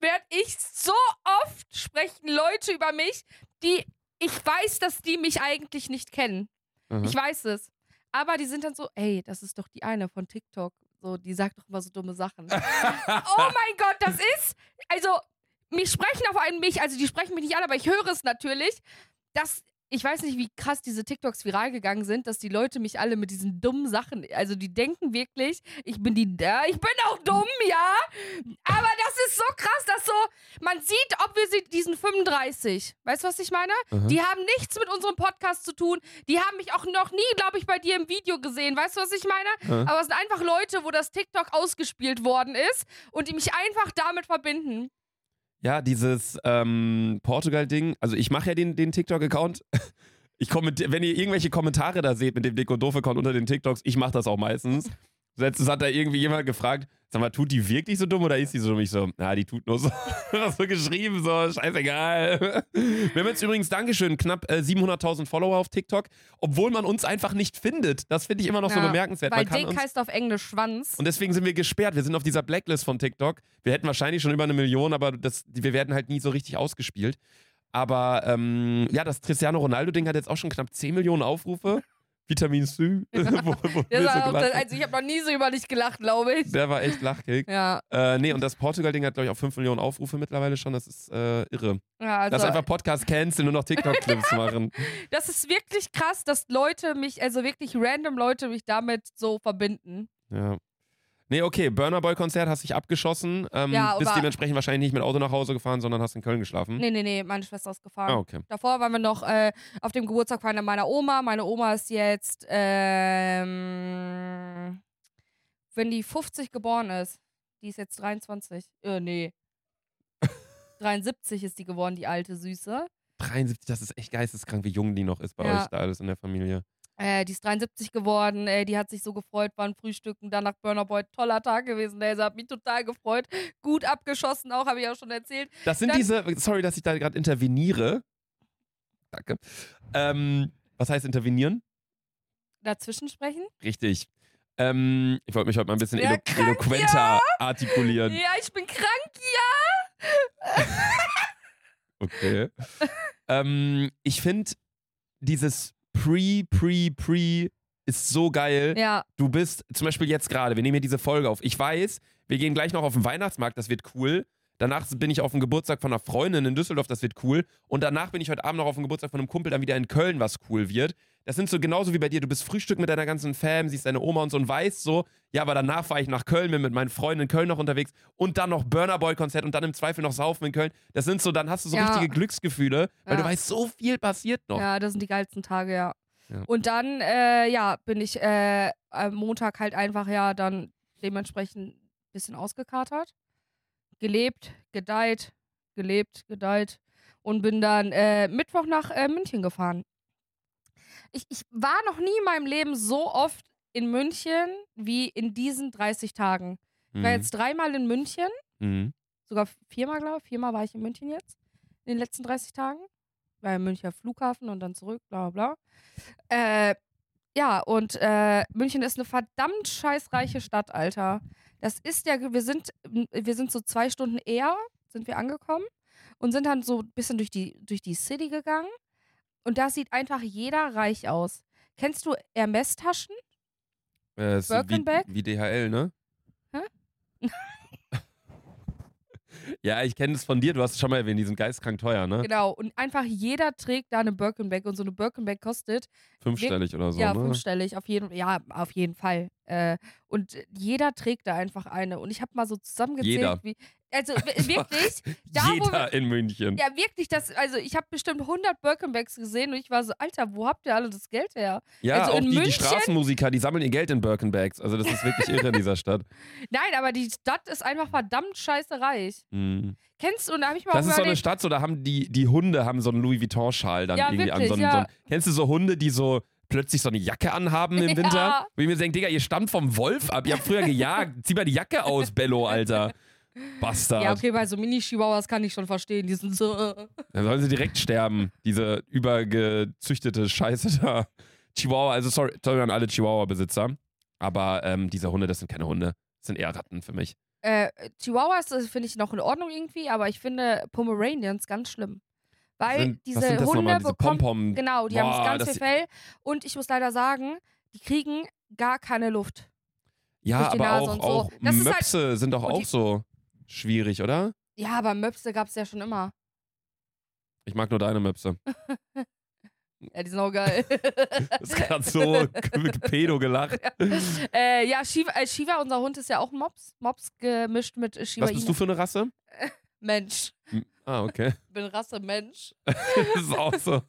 werde ich so oft sprechen Leute über mich, die ich weiß, dass die mich eigentlich nicht kennen. aha. Ich weiß es. Aber die sind dann so, ey, das ist doch die eine von TikTok. So, die sagt doch immer so dumme Sachen. oh mein Gott, das ist, also, mich sprechen auf einen mich, also die sprechen mich nicht an, aber ich höre es natürlich, dass, ich weiß nicht, wie krass diese TikToks viral gegangen sind, dass die Leute mich alle mit diesen dummen Sachen, also die denken wirklich, ich bin die, da, ich bin auch dumm, ja, aber das ist so krass, dass so, man sieht, ob wir sie, diesen 35, weißt du, was ich meine? Aha. Die haben nichts mit unserem Podcast zu tun, die haben mich auch noch nie, glaube ich, bei dir im Video gesehen, weißt du, was ich meine? Aha. Aber es sind einfach Leute, wo das TikTok ausgespielt worden ist und die mich einfach damit verbinden. Ja, dieses ähm, Portugal-Ding. Also ich mache ja den, den TikTok-Account. Ich kommentiere, wenn ihr irgendwelche Kommentare da seht mit dem Deko Doof-Account unter den TikToks, ich mache das auch meistens. Letztens hat da irgendwie jemand gefragt, sag mal, tut die wirklich so dumm oder ist die so dumm? Ich so, na, die tut nur so. so geschrieben, so, scheißegal. Wir haben jetzt übrigens, Dankeschön, knapp äh, 700.000 Follower auf TikTok, obwohl man uns einfach nicht findet. Das finde ich immer noch so Ja, bemerkenswert. Weil man Dick uns, heißt auf Englisch Schwanz. und deswegen sind wir gesperrt. Wir sind auf dieser Blacklist von TikTok. Wir hätten wahrscheinlich schon über eine Million, aber das, wir werden halt nie so richtig ausgespielt. Aber ähm, ja, das Cristiano Ronaldo-Ding hat jetzt auch schon knapp 10 Millionen Aufrufe. Vitamin C. wo, wo so auch also ich habe noch nie so über dich gelacht, glaube ich. Der war echt lachkick. Ja, Äh, nee, und das Portugal-Ding hat, glaube ich, auch 5 Millionen Aufrufe mittlerweile schon. Das ist äh, irre. ja also Lass einfach Podcast canceln, nur noch TikTok-Clips machen. das ist wirklich krass, dass Leute mich, also wirklich random Leute mich damit so verbinden. Ja. Nee, okay, Burner Boy-Konzert hast dich abgeschossen. Ähm, Ja, bist dementsprechend wahrscheinlich nicht mit Auto nach Hause gefahren, sondern hast in Köln geschlafen. Nee, nee, nee, meine Schwester ist gefahren. Ah, okay. Davor waren wir noch äh, auf dem Geburtstag von meiner Oma. Meine Oma ist jetzt, ähm, wenn die 50 geboren ist, die ist jetzt 23. Äh, nee. 73 ist die geworden, die alte Süße. 73, das ist echt geisteskrank, wie jung die noch ist bei Ja. euch da alles in der Familie. Äh, die ist 73 geworden, äh, die hat sich so gefreut, war ein Frühstücken, dann nach Burner Boy, toller Tag gewesen, der hat mich total gefreut, gut abgeschossen auch, habe ich auch schon erzählt. Das sind Dann- diese, sorry, dass ich da gerade interveniere. Danke. Ähm, was heißt intervenieren? Dazwischen sprechen? Richtig. Ähm, ich wollte mich heute mal ein bisschen Ja, elo krank, eloquenter artikulieren. Ja, ich bin krank, ja. Okay. ähm, ich finde, dieses Pre, Pre, Pre ist so geil. Ja, Du bist zum Beispiel jetzt gerade, wir nehmen hier diese Folge auf. Ich weiß, wir gehen gleich noch auf den Weihnachtsmarkt, das wird cool. Danach bin ich auf dem Geburtstag von einer Freundin in Düsseldorf, das wird cool. Und danach bin ich heute Abend noch auf dem Geburtstag von einem Kumpel, dann wieder in Köln, was cool wird. Das sind so genauso wie bei dir. Du bist Frühstück mit deiner ganzen Fam, siehst deine Oma und so und weißt so, ja, aber danach fahre ich nach Köln, bin mit meinen Freunden in Köln noch unterwegs und dann noch Burner Boy Konzert und dann im Zweifel noch Saufen in Köln. Das sind so, dann hast du so Ja. richtige Glücksgefühle, weil Ja. du weißt, so viel passiert noch. Ja, das sind die geilsten Tage, ja. Ja. Und dann, äh, ja, bin ich äh, am Montag halt einfach, ja, dann dementsprechend ein bisschen ausgekatert. Gelebt, gedeiht, gelebt, gedeiht. Und bin dann äh, Mittwoch nach äh, München gefahren. Ich, ich war noch nie in meinem Leben so oft in München wie in diesen 30 Tagen. Ich war Mhm. jetzt dreimal in München, Mhm. sogar viermal, glaube ich. Viermal war ich in München jetzt. In den letzten 30 Tagen. War im Münchner Flughafen und dann zurück, bla bla bla. Äh, ja, und äh, München ist eine verdammt scheißreiche Stadt, Alter. Das ist ja, wir sind, wir sind so zwei Stunden eher, sind wir angekommen und sind dann so ein bisschen durch die, durch die City gegangen. Und da sieht einfach jeder reich aus. Kennst du Hermes-Taschen? Äh, wie, wie DHL, ne? Hä? Ja, ich kenne das von dir. Du hast es schon mal erwähnt, die sind geistkrank teuer, ne? Genau. Und einfach jeder trägt da eine Birkenbeck und so eine Birkenbeck kostet Fünfstellig oder so, ja, ne? fünfstellig, auf jeden, ja, auf jeden Fall. Äh, und jeder trägt da einfach eine. Und ich habe mal so zusammengezählt, Jeder. wie. Also wirklich, da Jeder wir, in München. ja, wirklich, das, also ich habe bestimmt 100 Birkenbacks gesehen und ich war so, Alter, wo habt ihr alle das Geld her? Ja, also auch die, die München- Straßenmusiker, die sammeln ihr Geld in Birkenbags. Also das ist wirklich irre in dieser Stadt. Nein, aber die Stadt ist einfach verdammt scheiße reich. Mhm. Kennst du, und da habe ich mal Das ist so eine Stadt, so da haben die, die Hunde haben so einen Louis Vuitton-Schal dann Ja, irgendwie an. wirklich, So einen, ja. so einen, kennst du so Hunde, die so plötzlich so eine Jacke anhaben im Ja. Winter? Wo ich mir denke, Digga, ihr stammt vom Wolf ab. Ihr habt früher gejagt. Zieh mal die Jacke aus, Bello, Alter. Bastard. ja, okay, bei so Mini-Chihuahuas kann ich schon verstehen, die sind so, äh, Dann sollen sie direkt sterben, diese übergezüchtete Scheiße da. Chihuahua, also sorry, sorry an alle Chihuahua-Besitzer. Aber ähm, diese Hunde, das sind keine Hunde. Das sind eher Ratten für mich. Äh, Chihuahuas das finde ich noch in Ordnung irgendwie, aber ich finde Pomeranians ganz schlimm. Weil Sind- diese sind das Hunde nochmal? Diese bekommen. Pom-Pom. Genau, die Boah, haben ganz viel Fell. Und ich muss leider sagen, die kriegen gar keine Luft. Ja, aber auch, so. auch Das ist halt- Möpse sind doch auch die- so schwierig, oder? Ja, aber Möpse gab es ja schon immer. Ich mag nur deine Möpse. Ja, die sind auch geil. Das ist gerade so pedo gelacht. äh, ja, Shiva, äh, Shiva, unser Hund, ist ja auch Mops. Mops gemischt mit Shiva Was bist du für eine Rasse? Mensch. Ah, okay. Ich bin Rasse Mensch. Das ist auch so.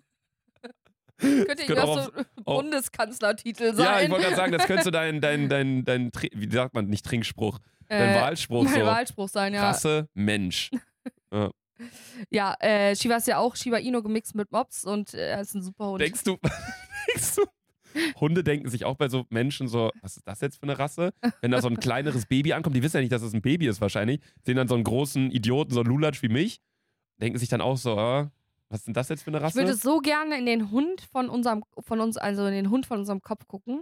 Könnte ich auch auch so auch- Bundeskanzlertitel sein. Ja, ich wollte gerade sagen, das könnte dein, dein, dein, dein, wie sagt man, nicht Trinkspruch, dein äh, Wahlspruch so. Wahlspruch sein, ja. Rasse, Mensch. Ja, äh, Shiva ist ja auch Shiba Inu gemixt mit Mops und äh, er ist ein super Hund. Denkst du, denkst du, Hunde denken sich auch bei so Menschen so, was ist das jetzt für eine Rasse? Wenn da so ein kleineres Baby ankommt, die wissen ja nicht, dass es ein Baby ist wahrscheinlich, sehen dann so einen großen Idioten, so einen Lulatsch wie mich, denken sich dann auch so, äh, was ist denn das jetzt für eine Ich Rasse? würde so gerne in den Hund von unserem, von uns, also in den Hund von unserem Kopf gucken.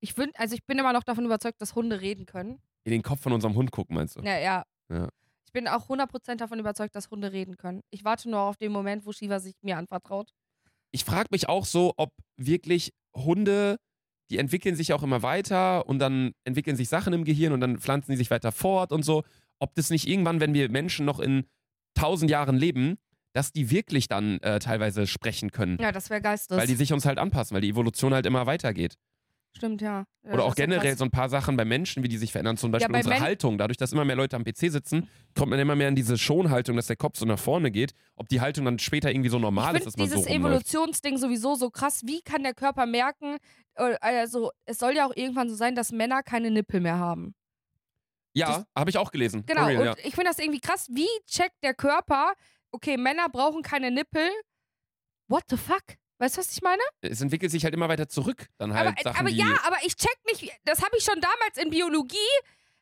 Ich würd, also ich bin immer noch davon überzeugt, dass Hunde reden können. In den Kopf von unserem Hund gucken, meinst du? Ja, ja. Ja. Ich bin auch 100% davon überzeugt, dass Hunde reden können. Ich warte nur auf den Moment, wo Shiva sich mir anvertraut. ich frage mich auch so, ob wirklich Hunde, die entwickeln sich auch immer weiter und dann entwickeln sich Sachen im Gehirn und dann pflanzen die sich weiter fort und so, ob das nicht irgendwann, wenn wir Menschen noch in tausend Jahren leben, dass die wirklich dann äh, teilweise sprechen können. Ja, das wäre geistes. Weil die sich uns halt anpassen, weil die Evolution halt immer weitergeht. Stimmt, ja. ja Oder auch ja generell krass. so ein paar Sachen bei Menschen, wie die sich verändern. Zum Beispiel bei unsere Men- Haltung. Dadurch, dass immer mehr Leute am PC sitzen, kommt man immer mehr in diese Schonhaltung, dass der Kopf so nach vorne geht. Ob die Haltung dann später irgendwie so normal ich ist, dass man so dieses. Evolutionsding sowieso so krass. Wie kann der Körper merken, äh, also es soll ja auch irgendwann so sein, dass Männer keine Nippel mehr haben. Ja, habe ich auch gelesen. Genau, real, und ja. ich finde das irgendwie krass. Wie checkt der Körper, okay, Männer brauchen keine Nippel. What the fuck? Weißt du, was ich meine? es entwickelt sich halt immer weiter zurück. Dann halt aber Sachen, aber ja, aber ich check nicht, das habe ich schon damals in Biologie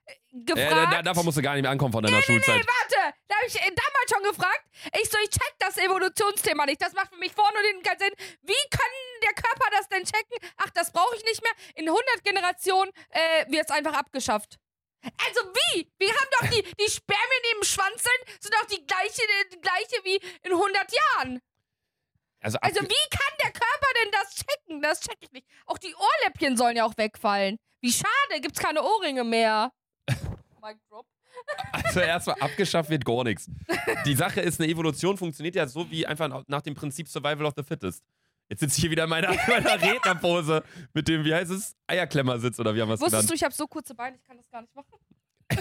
äh, Äh, gefragt. da, davon musst du gar nicht mehr ankommen von deiner Schulzeit. Warte, da habe ich äh, damals schon gefragt. Ich so, ich check das Evolutionsthema nicht. Das macht für mich vorne und hinten keinen Sinn. Wie kann der Körper das denn checken? Ach, das brauche ich nicht mehr. In 100 Generationen äh, wird es einfach abgeschafft. Also wie? Wir haben doch die, die Spermien, die im Schwanz sind, sind doch die gleiche, die gleiche wie in 100 Jahren. Also, Also wie kann der Körper denn das checken? Das check ich nicht. Auch die Ohrläppchen sollen ja auch wegfallen. Wie schade, gibt's keine Ohrringe mehr. Mic drop. also erstmal abgeschafft wird gar nichts. Die Sache ist, eine Evolution funktioniert ja so wie einfach nach dem Prinzip Survival of the Fittest. Jetzt sitze ich hier wieder in meiner, meiner Rednerpose mit dem, wie heißt es, Eierklemmersitz oder wie haben wir es Wusstest genannt? du, ich habe so kurze Beine, ich kann das gar nicht machen.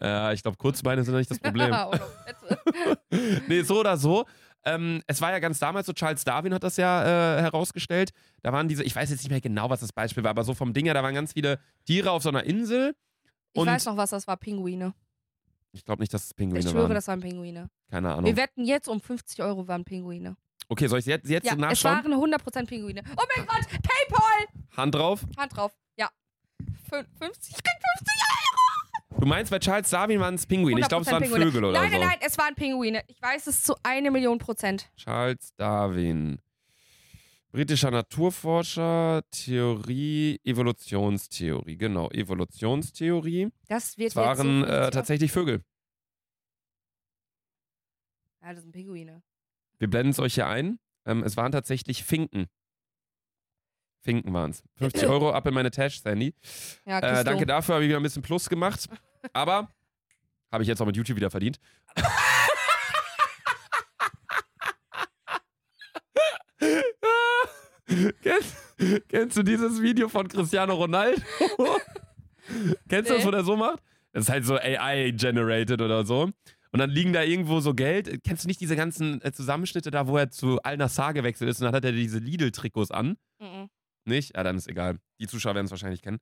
Ja, ich glaube, Kurzbeine sind ja nicht das Problem. Fette. nee, so oder so. Ähm, es war ja ganz damals so, Charles Darwin hat das ja äh, herausgestellt. Da waren diese, ich weiß jetzt nicht mehr genau, was das Beispiel war, aber so vom Ding her, da waren ganz viele Tiere auf so einer Insel. ich weiß noch, was das war, Pinguine. Ich glaube nicht, dass es Pinguine Ich schwöre, waren. das waren Pinguine. Keine Ahnung. Wir wetten jetzt um 50 Euro waren Pinguine. Okay, soll ich jetzt, jetzt Ja, es nachschauen? waren 100% Pinguine. Oh mein Gott, Paypal! Hand drauf. Hand drauf. Ja. Fün- 50, ich krieg 50 Du meinst, bei Charles Darwin waren es Pinguine. Ich glaube, es 100% waren Pinguine. Vögel oder Nein, so. nein, nein, es waren Pinguine. Ich weiß es zu eine Million Prozent. Charles Darwin. Britischer Naturforscher, Theorie, Evolutionstheorie. Genau, Evolutionstheorie. Das wird Es waren so äh, 50 tatsächlich Vögel. Ja, das sind Pinguine. Wir blenden es euch hier ein. Ähm, es waren tatsächlich Finken. Finken waren es. 50 Euro ab in meine Tasche, Sandy. Ja, Äh, danke dafür, habe ich wieder ein bisschen Plus gemacht. Aber habe ich jetzt auch mit YouTube wieder verdient. kennst, kennst du dieses Video von Cristiano Ronaldo? kennst du das, Nee. wo der so macht? Das ist halt so AI-generated oder so. Und dann liegen da irgendwo so Geld. Kennst du nicht diese ganzen äh, Zusammenschnitte da, wo er zu Al-Nassr gewechselt ist und dann hat er diese Lidl-Trikots an? Mhm. Nicht? Ja, dann ist egal. Die Zuschauer werden es wahrscheinlich kennen.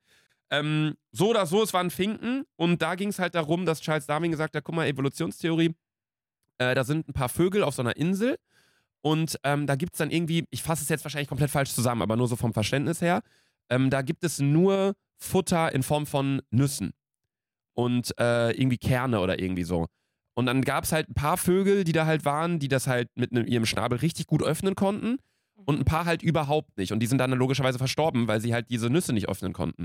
Ähm, so oder so, es waren Finken und da ging es halt darum, dass Charles Darwin gesagt hat, guck mal, Evolutionstheorie, äh, da sind ein paar Vögel auf so einer Insel und ähm, da gibt es dann irgendwie, ich fasse es jetzt wahrscheinlich komplett falsch zusammen, aber nur so vom Verständnis her, ähm, da gibt es nur Futter in Form von Nüssen und äh, irgendwie Kerne oder irgendwie so. Und dann gab es halt ein paar Vögel, die da halt waren, die das halt mit ne, ihrem Schnabel richtig gut öffnen konnten und ein paar halt überhaupt nicht. Und die sind dann logischerweise verstorben, weil sie halt diese Nüsse nicht öffnen konnten.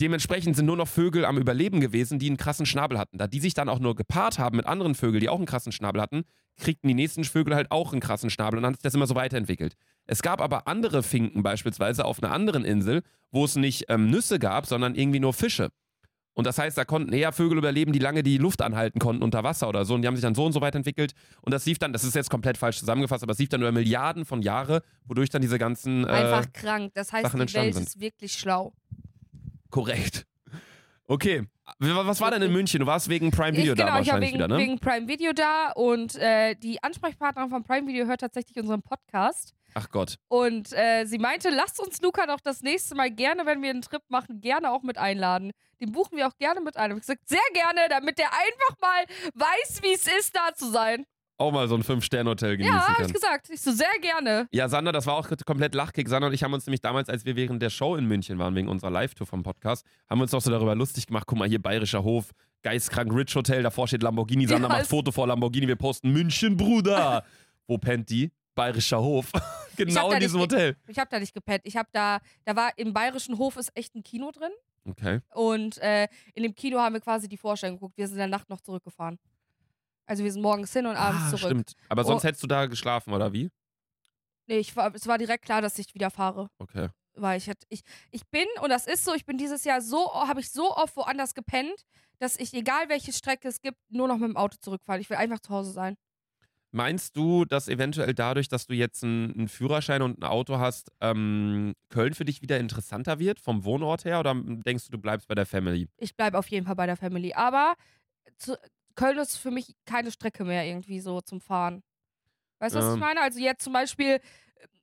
Dementsprechend sind nur noch Vögel am Überleben gewesen, die einen krassen Schnabel hatten. Da die sich dann auch nur gepaart haben mit anderen Vögeln, die auch einen krassen Schnabel hatten, kriegten die nächsten Vögel halt auch einen krassen Schnabel und dann hat sich das immer so weiterentwickelt. Es gab aber andere Finken beispielsweise auf einer anderen Insel, wo es nicht ähm, Nüsse gab, sondern irgendwie nur Fische. Und das heißt, da konnten eher Vögel überleben, die lange die Luft anhalten konnten unter Wasser oder so. Und die haben sich dann so und so weiterentwickelt. Und das lief dann, das ist jetzt komplett falsch zusammengefasst, aber es lief dann über Milliarden von Jahre, wodurch dann diese ganzen. Äh, Einfach krank. Das heißt, Sachen die Welt sind. ist wirklich schlau. korrekt. Okay. Was war denn in München? Du warst wegen Prime Video ich, genau, da ich war wahrscheinlich wegen, wieder, ne? wegen Prime Video da und äh, die Ansprechpartnerin von Prime Video hört tatsächlich unseren Podcast. Ach Gott. Und äh, sie meinte, lasst uns Luca doch das nächste Mal gerne, wenn wir einen Trip machen, gerne auch mit einladen. Den buchen wir auch gerne mit ein. Ich habe gesagt, sehr gerne, damit der einfach mal weiß, wie es ist, da zu sein. Auch mal so ein Fünf-Sterne-Hotel genießen Ja, hab kann. ich gesagt. Ich so sehr gerne. Ja, Sander, das war auch komplett Lachkick. Sander und ich haben uns nämlich damals, als wir während der Show in München waren, wegen unserer Live-Tour vom Podcast, haben wir uns auch so darüber lustig gemacht. Guck mal, hier Bayerischer Hof, geistkrank Rich Hotel, davor steht Lamborghini. Sander Ja, macht Foto vor Lamborghini, wir posten München, Bruder. Wo pennt die? Bayerischer Hof. genau in diesem nicht Hotel. Ich habe da nicht gepennt. Ich habe da, da war im Bayerischen Hof ist echt ein Kino drin. Okay. Und äh, in dem Kino haben wir quasi die Vorstellung geguckt. Wir sind in der Nacht noch zurückgefahren. Also wir sind morgens hin und abends ah, zurück. stimmt. Aber sonst Oh. hättest du da geschlafen, oder wie? Nee, ich war, es war direkt klar, dass ich wieder fahre. Okay. Weil ich, hätt- ich, ich bin, und das ist so, ich bin dieses Jahr so, habe ich so oft woanders gepennt, dass ich, egal welche Strecke es gibt, nur noch mit dem Auto zurückfahre. Ich will einfach zu Hause sein. Meinst du, dass eventuell dadurch, dass du jetzt einen, einen Führerschein und ein Auto hast, ähm, Köln für dich wieder interessanter wird vom Wohnort her? Oder denkst du, du bleibst bei der Family? Ich bleibe auf jeden Fall bei der Family. Aber zu, Köln ist für mich keine Strecke mehr irgendwie so zum Fahren. Weißt du, was Ähm. ich meine? Also jetzt zum Beispiel, äh,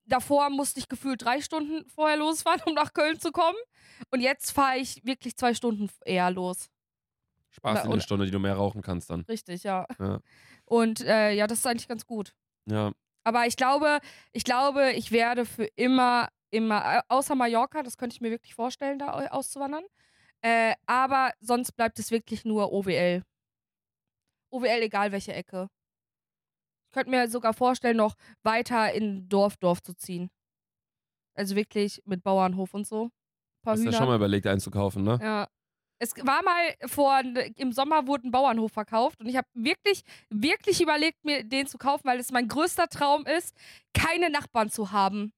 davor musste ich gefühlt drei Stunden vorher losfahren, um nach Köln zu kommen. Und jetzt fahre ich wirklich zwei Stunden eher los. Spaß in eine und- Stunde, die du mehr rauchen kannst dann. Richtig, ja. Ja. Und äh, ja, das ist eigentlich ganz gut. Ja. Aber ich glaube, ich glaube, ich werde für immer, immer, außer Mallorca, das könnte ich mir wirklich vorstellen, da au- auszuwandern. Äh, aber sonst bleibt es wirklich nur OWL. OWL, egal welche Ecke. Ich könnte mir sogar vorstellen, noch weiter in Dorf, Dorf zu ziehen. Also wirklich mit Bauernhof und so. Paar Hast du ja schon mal überlegt einzukaufen, ne? Ja. Es war mal vor, im Sommer wurde ein Bauernhof verkauft und ich habe wirklich, wirklich überlegt, mir den zu kaufen, weil es mein größter Traum ist, keine Nachbarn zu haben.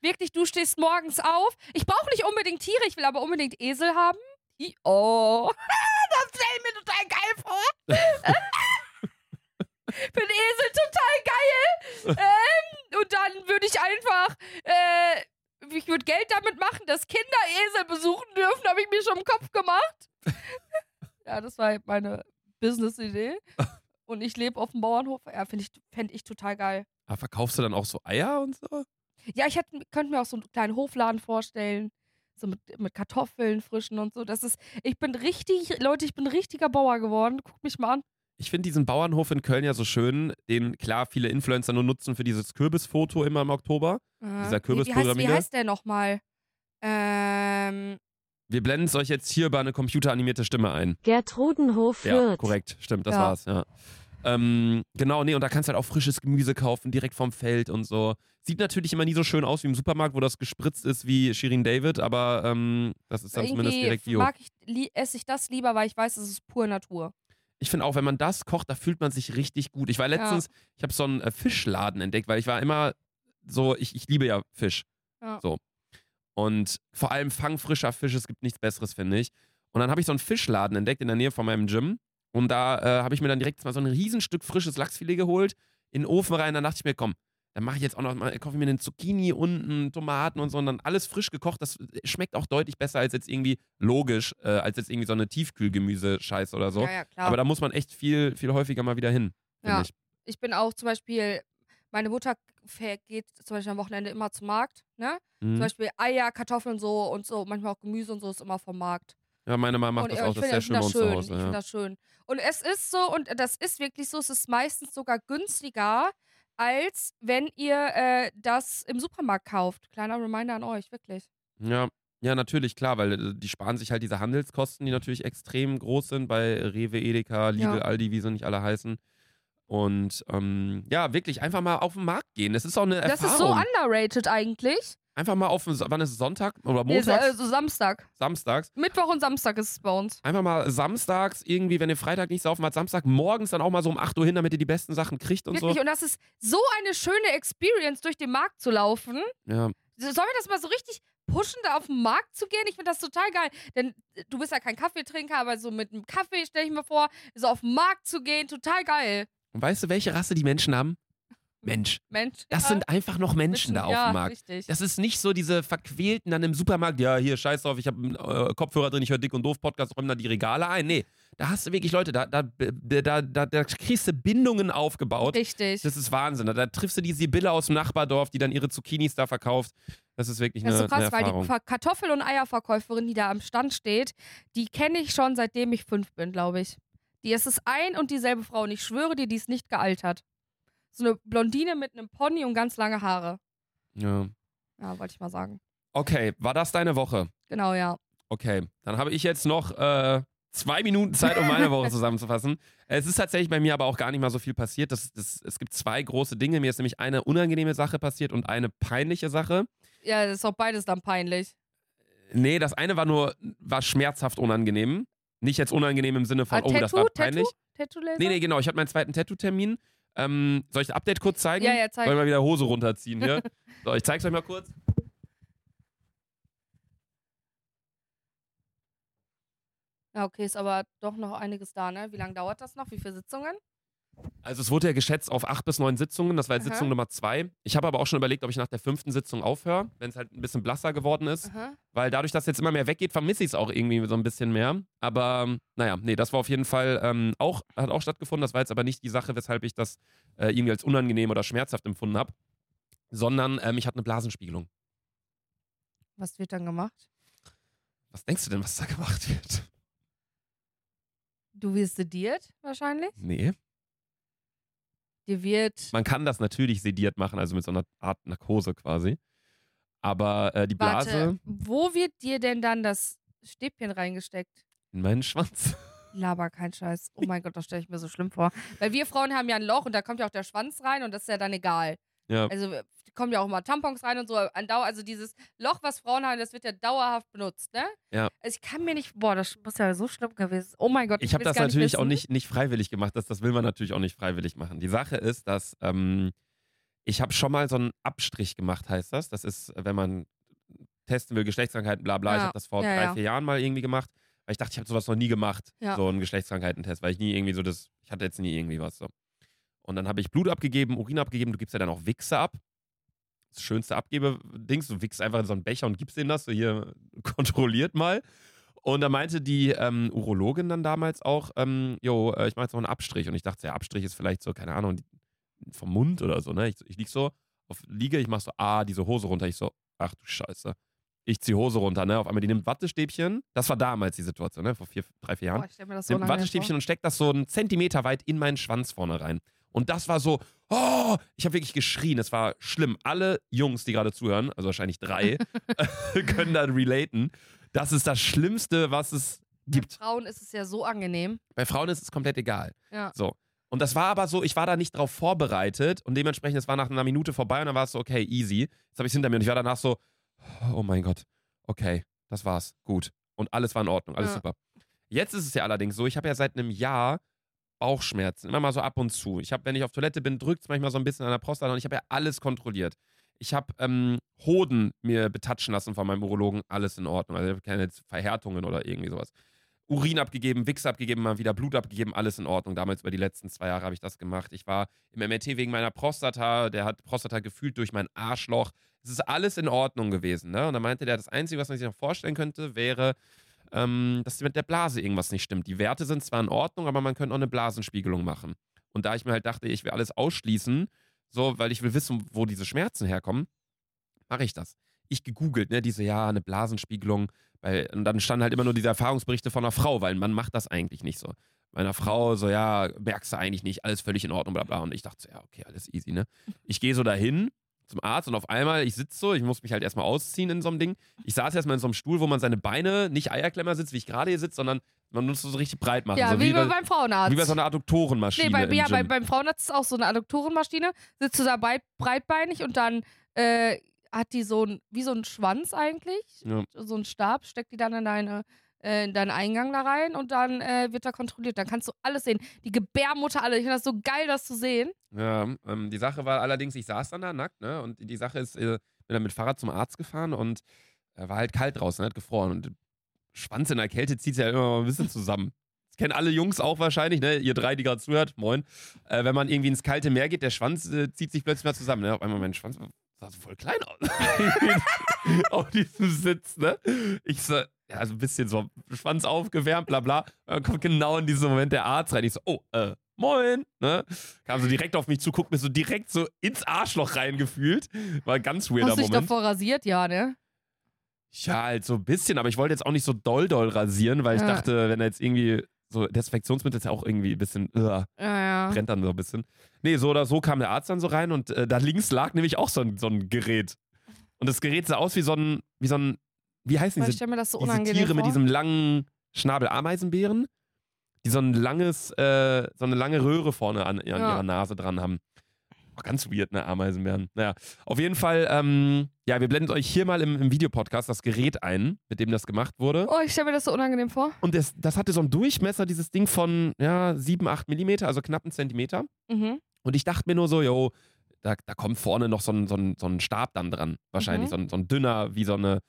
Wirklich, du stehst morgens auf. Ich brauche nicht unbedingt Tiere, ich will aber unbedingt Esel haben. I oh, das stelle ich mir total geil vor. Für den Esel total geil. ähm, und dann würde ich einfach, äh, ich würde Geld damit machen, dass Kinder Esel besuchen dürfen, habe ich mir schon im Kopf gemacht. ja, das war meine Business-Idee. Und ich lebe auf dem Bauernhof. Ja, finde ich, fände ich total geil. Aber verkaufst du dann auch so Eier und so? Ja, ich hätte, könnte mir auch so einen kleinen Hofladen vorstellen. So mit, mit Kartoffeln, frischen und so. Das ist, ich bin richtig, Leute, ich bin ein richtiger Bauer geworden. Guckt mich mal an. Ich finde diesen Bauernhof in Köln ja so schön, den klar viele Influencer nur nutzen für dieses Kürbisfoto immer im Oktober. Äh, Dieser wie, wie, heißt, wie heißt der nochmal? Ähm, Wir blenden es euch jetzt hier über eine computeranimierte Stimme ein. Gertrudenhof Ja, korrekt, stimmt, das Ja. war's, ja. Ähm, genau, nee, und da kannst du halt auch frisches Gemüse kaufen, direkt vom Feld und so. Sieht natürlich immer nie so schön aus wie im Supermarkt, wo das gespritzt ist wie Shirin David, aber ähm, das ist dann zumindest irgendwie direkt Bio. mag ich, esse ich das lieber, weil ich weiß, es ist pure Natur. Ich finde auch, wenn man das kocht, da fühlt man sich richtig gut. Ich war letztens, ich habe so einen äh, Fischladen entdeckt, weil ich war immer so, ich, ich liebe ja Fisch. Ja. So. Und vor allem fangfrischer Fisch, es gibt nichts Besseres, finde ich. Und dann habe ich so einen Fischladen entdeckt in der Nähe von meinem Gym. Und da äh, habe ich mir dann direkt mal so ein Riesenstück frisches Lachsfilet geholt, in den Ofen rein. Dann dachte ich mir, komm, dann mache ich jetzt auch noch mal, kaufe ich mir einen Zucchini unten, Tomaten und so und dann alles frisch gekocht. Das schmeckt auch deutlich besser als jetzt irgendwie, logisch, äh, als jetzt irgendwie so eine Tiefkühlgemüse-Scheiß oder so. Ja, ja, klar. Aber da muss man echt viel, viel häufiger mal wieder hin, Ja. ich. ich bin auch zum Beispiel, meine Mutter geht zum Beispiel am Wochenende immer zum Markt, ne? Zum Mhm. Beispiel Eier, Kartoffeln so und so, manchmal auch Gemüse und so ist immer vom Markt. Ja, meine Mama macht und das auch, das ist sehr ich schön bei uns das zu. Hause. Ich finde Ja. das schön. Und es ist so, und das ist wirklich so, es ist meistens sogar günstiger, als wenn ihr äh, das im Supermarkt kauft. Kleiner Reminder an euch, wirklich. Ja. ja, natürlich, klar, weil äh, die sparen sich halt diese Handelskosten, die natürlich extrem groß sind bei Rewe, Edeka, Lidl, Ja. Aldi, wie sie nicht alle heißen. Und ähm, ja, wirklich einfach mal auf den Markt gehen. Das ist auch eine Das Erfahrung. ist so underrated eigentlich. Einfach mal auf wann ist es Sonntag oder Nee, montags, äh, so Samstag. samstags. Mittwoch und Samstag ist es bei uns. Einfach mal samstags irgendwie, wenn ihr Freitag nicht saufen habt, Samstag morgens dann auch mal so um 8 Uhr hin, damit ihr die besten Sachen kriegt und Wirklich. Und das ist so eine schöne Experience, durch den Markt zu laufen. so. Ja, Sollen wir das mal so richtig pushen, da auf den Markt zu gehen? Ich finde das total geil. Denn äh, du bist ja kein Kaffeetrinker, aber so mit einem Kaffee stelle ich mir vor, so auf den Markt zu gehen, total geil. Und weißt du, welche Rasse die Menschen haben? Mensch. Mensch. Das ja, sind einfach noch Menschen, da auf ja, dem Markt. Richtig. Das ist nicht so diese Verquälten dann im Supermarkt, ja, hier, scheiß drauf, ich habe einen äh, Kopfhörer drin, ich höre Dick und Doof Podcast, räumen da die Regale ein. Nee, da hast du wirklich Leute, da, da, da, da, da kriegst du Bindungen aufgebaut. Richtig. Das ist Wahnsinn. Da, da triffst du die Sibylle aus dem Nachbardorf, die dann ihre Zucchinis da verkauft. Das ist wirklich Das eine, ist so krass, eine weil die Erfahrung. Kartoffel- und Eierverkäuferin, die da am Stand steht, die kenne ich schon seitdem ich fünf bin, glaube ich. Die ist es ein und dieselbe Frau und ich schwöre dir, die ist nicht gealtert. So eine Blondine mit einem Pony und ganz lange Haare. Ja. Ja, wollte ich mal sagen. Okay, war das deine Woche? Genau, ja. Okay, dann habe ich jetzt noch äh, zwei Minuten Zeit, um meine Woche zusammenzufassen. Es ist tatsächlich bei mir aber auch gar nicht mal so viel passiert. Das, das, es gibt zwei große Dinge. Mir ist nämlich eine unangenehme Sache passiert und eine peinliche Sache. Ja, das ist doch beides dann peinlich. Nee, das eine war nur, war schmerzhaft unangenehm. Nicht jetzt unangenehm im Sinne von, Ah, oh, das war peinlich. Tattoo? Tattoo-Laser? Nee, nee, genau. Ich hatte meinen zweiten Tattoo-Termin. Ähm, soll ich das Update kurz zeigen? Ja, ja, zeig. Soll ich mal wieder Hose runterziehen hier? so, ich zeig's euch mal kurz. Ja, okay, ist aber doch noch einiges da, ne? Wie lange dauert das noch? Wie viele Sitzungen? Also es wurde ja geschätzt auf acht bis neun Sitzungen. Das war jetzt Aha. Sitzung Nummer zwei. Ich habe aber auch schon überlegt, ob ich nach der fünften Sitzung aufhöre, wenn es halt ein bisschen blasser geworden ist. Aha. Weil dadurch, dass jetzt immer mehr weggeht, vermisse ich es auch irgendwie so ein bisschen mehr. Aber ähm, naja, nee, das war auf jeden Fall ähm, auch, hat auch stattgefunden. Das war jetzt aber nicht die Sache, weshalb ich das äh, irgendwie als unangenehm oder schmerzhaft empfunden habe. Sondern ähm, ich hatte eine Blasenspiegelung. Was wird dann gemacht? Was denkst du denn, was da gemacht wird? Du wirst sediert, wahrscheinlich. Nee. Dir wird. Man kann das natürlich sediert machen, also mit so einer Art Narkose quasi. Aber äh, die Blase Warte, wo wird dir denn dann das Stäbchen reingesteckt? in meinen Schwanz. Laber, kein Scheiß. Oh mein Gott, das stelle ich mir so schlimm vor. Weil wir Frauen haben ja ein Loch und da kommt ja auch der Schwanz rein und das ist ja dann egal. Ja. Also kommen ja auch mal Tampons rein und so. An Dauer, also dieses Loch, was Frauen haben, das wird ja dauerhaft benutzt, ne? Ja. Also ich kann mir nicht, boah, das muss ja so schlimm gewesen. Oh mein Gott, Ich habe will's das natürlich nicht auch nicht, nicht freiwillig gemacht. Das, das will man natürlich auch nicht freiwillig machen. Die Sache ist, dass ähm, ich habe schon mal so einen Abstrich gemacht, heißt das. Das ist, wenn man testen will, Geschlechtskrankheiten, bla bla. Ich Ja, habe das vor ja, drei, ja. vier Jahren mal irgendwie gemacht. Weil ich dachte, ich habe sowas noch nie gemacht. So einen Geschlechtskrankheitentest, weil ich nie irgendwie so das, ich hatte jetzt nie irgendwie was so. Und dann habe ich Blut abgegeben, Urin abgegeben, du gibst ja dann auch Wichse ab. Das schönste Abgebe-Dings, du wichst einfach in so einen Becher und gibst denen das, so hier kontrolliert mal. Und da meinte die ähm, Urologin dann damals auch, ähm, jo, äh, ich mache jetzt noch einen Abstrich. Und ich dachte, der Abstrich ist vielleicht so, keine Ahnung, vom Mund oder so, ne? Ich, ich lieg so, auf, liege, ich mach so, ah, diese Hose runter. Ich so, ach du Scheiße. Ich zieh Hose runter, ne? Auf einmal, die nimmt Wattestäbchen. Das war damals die Situation, ne? Vor vier, drei, vier Jahren Boah, ich stell mir das so nimmt Wattestäbchen vor. und steckt das so einen Zentimeter weit in meinen Schwanz vorne rein. Und das war so, oh, ich habe wirklich geschrien. Es war schlimm. Alle Jungs, die gerade zuhören, also wahrscheinlich drei, können da relaten. Das ist das Schlimmste, was es gibt. Frauen ist es ja so angenehm. Bei Frauen ist es komplett egal. Ja. So. Und das war aber so, ich war da nicht drauf vorbereitet und dementsprechend, es war nach einer Minute vorbei und dann war es so, okay, easy. Jetzt habe ich es hinter mir und ich war danach so, oh mein Gott, okay, das war's, gut. Und alles war in Ordnung, alles Ja. super. Jetzt ist es ja allerdings so, ich habe ja seit einem Jahr Bauchschmerzen, immer mal so ab und zu. Ich habe, wenn ich auf Toilette bin, drückt es manchmal so ein bisschen an der Prostata und ich habe ja alles kontrolliert. Ich habe ähm, Hoden mir betatschen lassen von meinem Urologen, alles in Ordnung. Also ich habe keine Verhärtungen oder irgendwie sowas. Urin abgegeben, Wichs abgegeben, mal wieder Blut abgegeben, alles in Ordnung. Damals über die letzten zwei Jahre habe ich das gemacht. Ich war im MRT wegen meiner Prostata, der hat Prostata gefühlt durch mein Arschloch. Es ist alles in Ordnung gewesen. Ne? Und dann meinte der, das Einzige, was man sich noch vorstellen könnte, wäre, ähm, dass mit der Blase irgendwas nicht stimmt. Die Werte sind zwar in Ordnung, aber man könnte auch eine Blasenspiegelung machen. Und da ich mir halt dachte, ich will alles ausschließen, so, weil ich will wissen, wo diese Schmerzen herkommen, mache ich das. Ich gegoogelt, ne, diese, ja, eine Blasenspiegelung. Weil, und dann standen halt immer nur diese Erfahrungsberichte von einer Frau, weil ein Mann macht das eigentlich nicht so. Bei einer Frau so, ja, merkst du eigentlich nicht, alles völlig in Ordnung, bla bla. Und ich dachte so, ja, okay, alles easy, ne? Ich gehe so dahin zum Arzt und auf einmal, ich sitze so, ich muss mich halt erstmal ausziehen in so einem Ding. Ich saß erstmal in so einem Stuhl, wo man seine Beine nicht Eierklemmer sitzt, wie ich gerade hier sitze, sondern man muss so richtig breit machen. Ja, so wie, bei, beim Frauenarzt. wie bei so einer Adduktorenmaschine. nee, bei, ja, bei, beim Frauenarzt ist auch so eine Adduktorenmaschine. Sitzt du da breit, breitbeinig und dann äh, hat die so ein, wie so ein Schwanz eigentlich, Ja. so ein Stab, steckt die dann in deine in deinen Eingang da rein und dann äh, wird da kontrolliert. Dann kannst du alles sehen. Die Gebärmutter, alle. Ich finde das so geil, das zu sehen. Ja, ähm, die Sache war allerdings, ich saß dann da nackt, ne? Und die Sache ist, äh, bin dann mit Fahrrad zum Arzt gefahren und äh, war halt kalt draußen, hat gefroren. Und Schwanz in der Kälte zieht ja immer mal ein bisschen zusammen. Das kennen alle Jungs auch wahrscheinlich, ne? Ihr drei, die gerade zuhört, moin. Äh, wenn man irgendwie ins kalte Meer geht, der Schwanz äh, zieht sich plötzlich mal zusammen. Ne? Auf einmal mein Schwanz sah so voll klein aus. Auf diesem Sitz, ne? Ich so, ja, so ein bisschen so Schwanz aufgewärmt, bla bla. Dann kommt genau in diesem Moment der Arzt rein. Ich so, oh, äh, moin, ne? Kam so direkt auf mich zu, guckt mir so direkt so ins Arschloch reingefühlt. War ein ganz weirder Hast du dich Moment. davor rasiert? Ja, ne? Ja, halt so ein bisschen, aber ich wollte jetzt auch nicht so doll doll rasieren, weil ich Ja. dachte, wenn er jetzt irgendwie so Desinfektionsmittel ist ja auch irgendwie ein bisschen, uh, Ja, ja. brennt dann so ein bisschen. Nee, so oder so kam der Arzt dann so rein und äh, da links lag nämlich auch so ein, so ein Gerät. Und das Gerät sah aus wie so ein, wie so ein, wie heißen diese, stelle mir das so diese Tiere vor. mit diesem langen Schnabel Ameisenbären, die so ein langes, äh, so eine lange Röhre vorne an, an Ja. ihrer Nase dran haben. Oh, ganz weird, ne, Ameisenbären. Naja, auf jeden Fall, ähm, ja, wir blenden euch hier mal im, im Videopodcast das Gerät ein, mit dem das gemacht wurde. Oh, ich stelle mir das so unangenehm vor. Und das, das hatte so einen Durchmesser, dieses Ding von, ja, 7, 8 Millimeter, also knapp einen Zentimeter. Mhm. Und ich dachte mir nur so, yo, da, da kommt vorne noch so ein, so, ein, so ein Stab dann dran. Wahrscheinlich Mhm. so, ein, so ein dünner, wie so eine,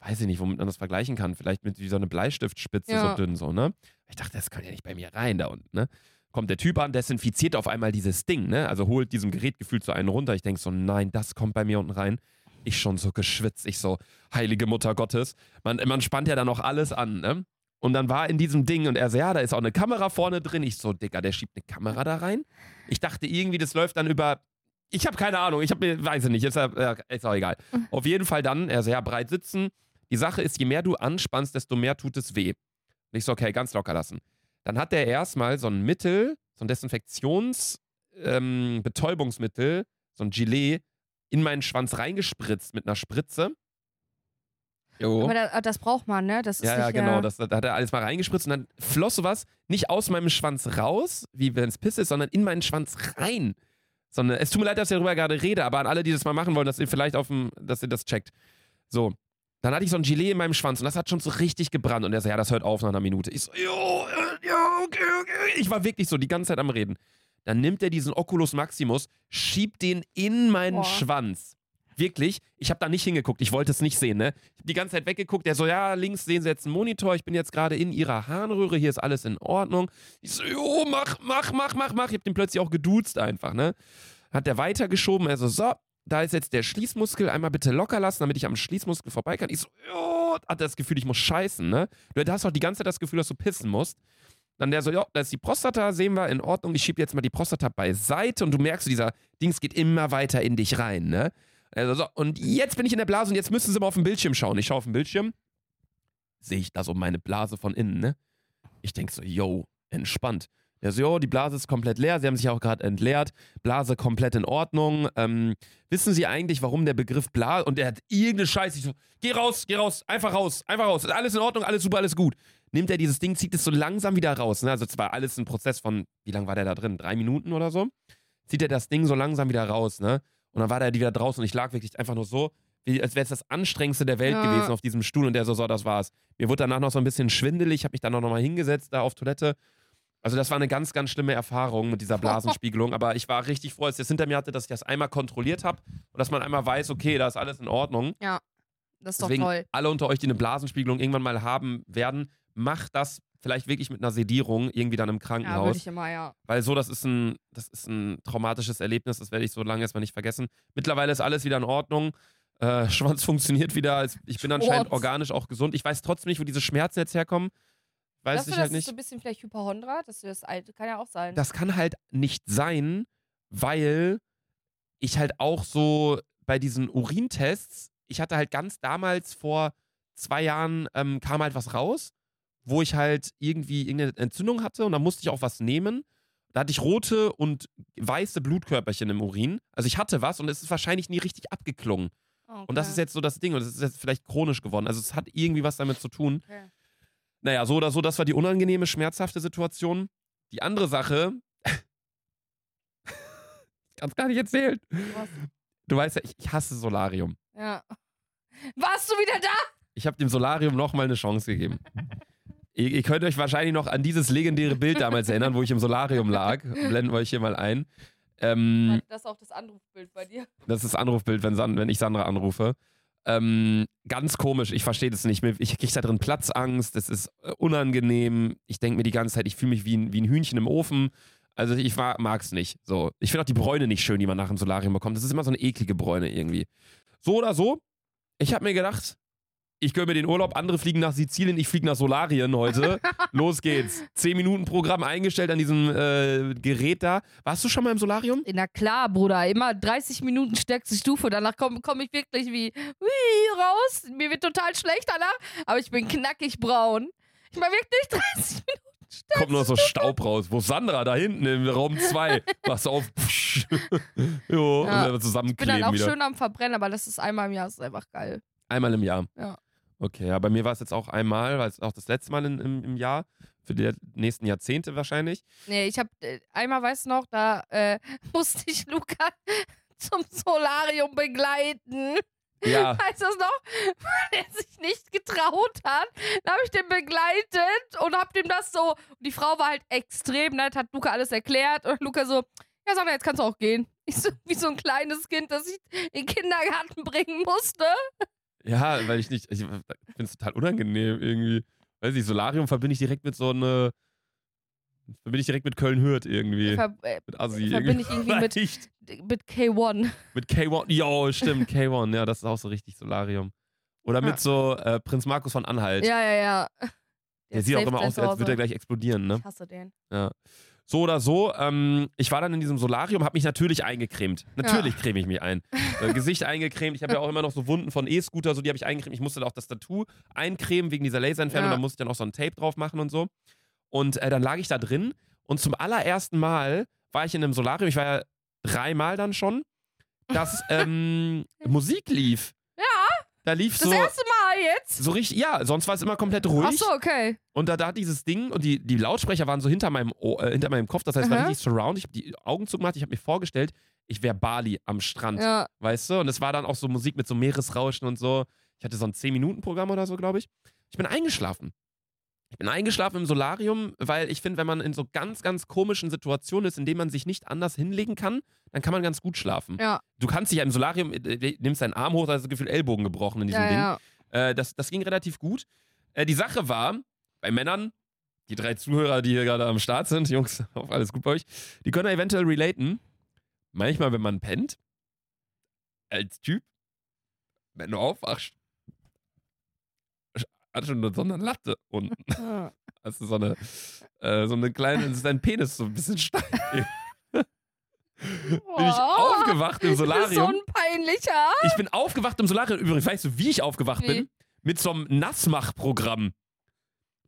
weiß ich nicht, womit man das vergleichen kann. Vielleicht mit wie so eine Bleistiftspitze, Ja. so dünn so, ne? Ich dachte, das kann ja nicht bei mir rein da unten, ne? Kommt der Typ an, desinfiziert auf einmal dieses Ding, ne? Also holt diesem Gerät gefühlt so einen runter. Ich denke so, nein, das kommt bei mir unten rein. Ich schon so geschwitzt. Ich so, heilige Mutter Gottes. Man, man spannt ja dann noch alles an, ne? Und dann war in diesem Ding und er so, ja, da ist auch eine Kamera vorne drin. Ich so, Digga, der schiebt eine Kamera da rein. Ich dachte irgendwie, das läuft dann über. Ich habe keine Ahnung, ich habe mir, weiß ich nicht, ist, ja- ja, ist auch egal. Auf jeden Fall dann, er sehr breit sitzen. Die Sache ist, je mehr du anspannst, desto mehr tut es weh. Und ich so, okay, ganz locker lassen. Dann hat er erstmal so ein Mittel, so ein Desinfektions-, ähm, so ein Gilet, in meinen Schwanz reingespritzt mit einer Spritze. Jo. Aber da, das braucht man, ne? Das ist Ja, ja, genau. Das, da hat er alles mal reingespritzt und dann floss sowas nicht aus meinem Schwanz raus, wie wenn es Piss ist, sondern in meinen Schwanz rein. Sondern, es tut mir leid, dass ich darüber gerade rede, aber an alle, die das mal machen wollen, dass ihr vielleicht auf dem, dass ihr das checkt. So. Dann hatte ich so ein Gilet in meinem Schwanz und das hat schon so richtig gebrannt. Und er so, ja, das hört auf nach einer Minute. Ich so, jo, ja, okay, okay. Ich war wirklich so die ganze Zeit am Reden. Dann nimmt er diesen Oculus Maximus, schiebt den in meinen Boah. Schwanz. Wirklich, ich habe da nicht hingeguckt, ich wollte es nicht sehen, ne? Ich habe die ganze Zeit weggeguckt, der so, ja, links sehen Sie jetzt einen Monitor, ich bin jetzt gerade in Ihrer Harnröhre, hier ist alles in Ordnung. Ich so, jo, mach, mach, mach, mach, mach. Ich habe den plötzlich auch geduzt einfach, ne? Hat der weitergeschoben, er so, so, da ist jetzt der Schließmuskel, einmal bitte locker lassen, damit ich am Schließmuskel vorbei kann. Ich so, jo, hat das Gefühl, ich muss scheißen, ne? Du hast doch die ganze Zeit das Gefühl, dass du pissen musst. Dann der so, ja, da ist die Prostata, sehen wir, in Ordnung, ich schiebe jetzt mal die Prostata beiseite und du merkst, dieser Dings geht immer weiter in dich rein, ne? Also, so, und jetzt bin ich in der Blase und jetzt müssen sie mal auf den Bildschirm schauen. Ich schaue auf den Bildschirm, sehe ich da so meine Blase von innen, ne? Ich denke so, yo, entspannt. Der so, yo, die Blase ist komplett leer, sie haben sich auch gerade entleert, Blase komplett in Ordnung. Ähm, wissen Sie eigentlich, warum der Begriff Blase, und der hat irgendeine Scheiße, ich so, geh raus, geh raus, einfach raus, einfach raus, ist alles in Ordnung, alles super, alles gut. Nimmt er dieses Ding, zieht es so langsam wieder raus, ne? Also es war alles ein Prozess von, wie lange war der da drin? Drei Minuten oder so? Zieht er das Ding so langsam wieder raus, ne? Und dann war der wieder draußen und ich lag wirklich einfach nur so, wie, als wäre es das anstrengendste der Welt Ja. gewesen auf diesem Stuhl und der so, so, das war's. Mir wurde danach noch so ein bisschen schwindelig, ich habe mich dann auch nochmal hingesetzt da auf Toilette. Also das war eine ganz, ganz schlimme Erfahrung mit dieser Blasenspiegelung, aber ich war richtig froh, als ich das hinter mir hatte, dass ich das einmal kontrolliert habe und dass man einmal weiß, okay, da ist alles in Ordnung. Das ist doch Deswegen toll. alle unter euch, die eine Blasenspiegelung irgendwann mal haben werden, macht das vielleicht wirklich mit einer Sedierung irgendwie dann im Ja, Krankenhaus. würde ich immer, ja. Weil so, das ist ein, das ist ein traumatisches Erlebnis, das werde ich so lange erstmal nicht vergessen. Mittlerweile ist alles wieder in Ordnung. Äh, Schwanz funktioniert wieder. Ich bin anscheinend organisch auch gesund. Ich weiß trotzdem nicht, wo diese Schmerzen jetzt herkommen. Weiß Glaubst du, ich das halt ist nicht. so ein bisschen vielleicht Hyperhondra? Das, das alte kann ja auch sein. Das kann halt nicht sein, weil ich halt auch so bei diesen Urintests, ich hatte halt ganz damals vor zwei Jahren, ähm, kam halt was raus, wo ich halt irgendwie irgendeine Entzündung hatte und da musste ich auch was nehmen. Da hatte ich rote und weiße Blutkörperchen im Urin. Also ich hatte was und es ist wahrscheinlich nie richtig abgeklungen. okay. Und das ist jetzt so das Ding und es ist jetzt vielleicht chronisch geworden. Also es hat irgendwie was damit zu tun. Okay. Naja, so oder so, das war die unangenehme, schmerzhafte Situation. Die andere Sache, kann's gar nicht erzählen. Was? Du weißt ja, ich, ich hasse Solarium. Ja. Warst du wieder da? Ich habe dem Solarium nochmal eine Chance gegeben. ihr, ihr könnt euch wahrscheinlich noch an dieses legendäre Bild damals erinnern, wo ich im Solarium lag. Blenden wir euch hier mal ein. Ähm, Das ist auch das Anrufbild bei dir. Das ist das Anrufbild, wenn, San wenn ich Sandra anrufe. Ähm, ganz komisch, ich verstehe das nicht. Ich kriege da drin Platzangst, das ist äh, unangenehm. Ich denke mir die ganze Zeit, ich fühle mich wie ein, wie ein Hühnchen im Ofen. Also ich mag es nicht. So. Ich finde auch die Bräune nicht schön, die man nach dem Solarium bekommt. Das ist immer so eine eklige Bräune irgendwie. So oder so, ich habe mir gedacht, ich gönne mir den Urlaub, andere fliegen nach Sizilien, ich fliege nach Solarien heute. Los geht's. Zehn Minuten Programm eingestellt an diesem äh, Gerät da. Warst du schon mal im Solarium? Na klar, Bruder. Immer 30 Minuten stärkste Stufe. Danach komme komm ich wirklich wie, wie raus. Mir wird total schlecht danach. Aber ich bin knackig braun. Ich war wirklich 30 Minuten. kommt nur so Staub raus. Wo Sandra? Da hinten im Raum 2. Machst du auf. Jo, Ja. und dann Ich bin zusammenkleben dann auch wieder. schön am Verbrennen, aber das ist einmal im Jahr, das ist einfach geil. Einmal im Jahr. Ja. Okay, ja, bei mir war es jetzt auch einmal, weil es auch das letzte Mal in, im, im Jahr, für die nächsten Jahrzehnte wahrscheinlich. Nee, ich hab äh, einmal, weißt du noch, da äh, musste ich Luca zum Solarium begleiten. Ja, Heißt das noch? Weil er sich nicht getraut hat. Dann habe ich den begleitet und hab dem das so. Und die Frau war halt extrem nett, hat Luca alles erklärt. Und Luca so, ja, Sandra, jetzt kannst du auch gehen. Ich so, wie so ein kleines Kind, das ich in den Kindergarten bringen musste. Ja, weil ich nicht, ich finde es total unangenehm irgendwie. Weiß ich, Solarium verbinde ich direkt mit so eine, verbinde ich direkt mit Köln-Hürth irgendwie. Ver äh, mit Assi verbinde ich irgendwie mit- mit K1. Mit K1. Jo, stimmt, K1. Ja, das ist auch so richtig Solarium. Oder mit Ja. so äh, Prinz Markus von Anhalt. Ja, ja, ja. Der sieht auch immer aus, als würde er gleich explodieren, ne? Ich hasse den. So oder so, ähm, ich war dann in diesem Solarium, habe mich natürlich eingecremt. Natürlich creme ich mich ein. Äh, Gesicht eingecremt. Ich habe ja auch immer noch so Wunden von E-Scooter, so die habe ich eingecremt. Ich musste da auch das Tattoo eincremen wegen dieser Laserentfernung. Ja. Da musste ich dann auch so ein Tape drauf machen und so. Und äh, dann lag ich da drin und zum allerersten Mal war ich in einem Solarium. Ich war ja dreimal dann schon, dass ähm, Musik lief. Da lief Das so, erste Mal jetzt? so richtig, ja, sonst war es immer komplett ruhig. Ach so, okay. Und da, da hat dieses Ding und die, die Lautsprecher waren so hinter meinem, Ohr, äh, hinter meinem Kopf, das heißt, es war richtig surround. Ich habe die Augen zugemacht, ich habe mir vorgestellt, ich wäre Bali am Strand, Ja. weißt du? Und es war dann auch so Musik mit so Meeresrauschen und so. Ich hatte so ein 10-Minuten-Programm oder so, glaube ich. Ich bin eingeschlafen. Ich bin eingeschlafen im Solarium, weil ich finde, wenn man in so ganz, ganz komischen Situationen ist, in denen man sich nicht anders hinlegen kann, dann kann man ganz gut schlafen. Ja, Du kannst dich ja im Solarium, äh, nimmst deinen Arm hoch, da hast du das Gefühl, Ellbogen gebrochen in diesem ja, Ding. ja. Äh, das, das ging relativ gut. Äh, die Sache war, bei Männern, die drei Zuhörer, die hier gerade am Start sind, Jungs, auch alles gut bei euch, die können eventuell relaten. Manchmal, wenn man pennt, als Typ, wenn du aufwachst, hat schon so eine Latte unten. Ja. Du so eine, äh, so eine kleine, ist dein Penis so ein bisschen steif. Bin ich aufgewacht im Du bist so Solarium. ein peinlicher. Ich bin aufgewacht im Solarium. Übrigens, weißt du, wie ich aufgewacht Wie? bin? Mit so einem Nassmachprogramm.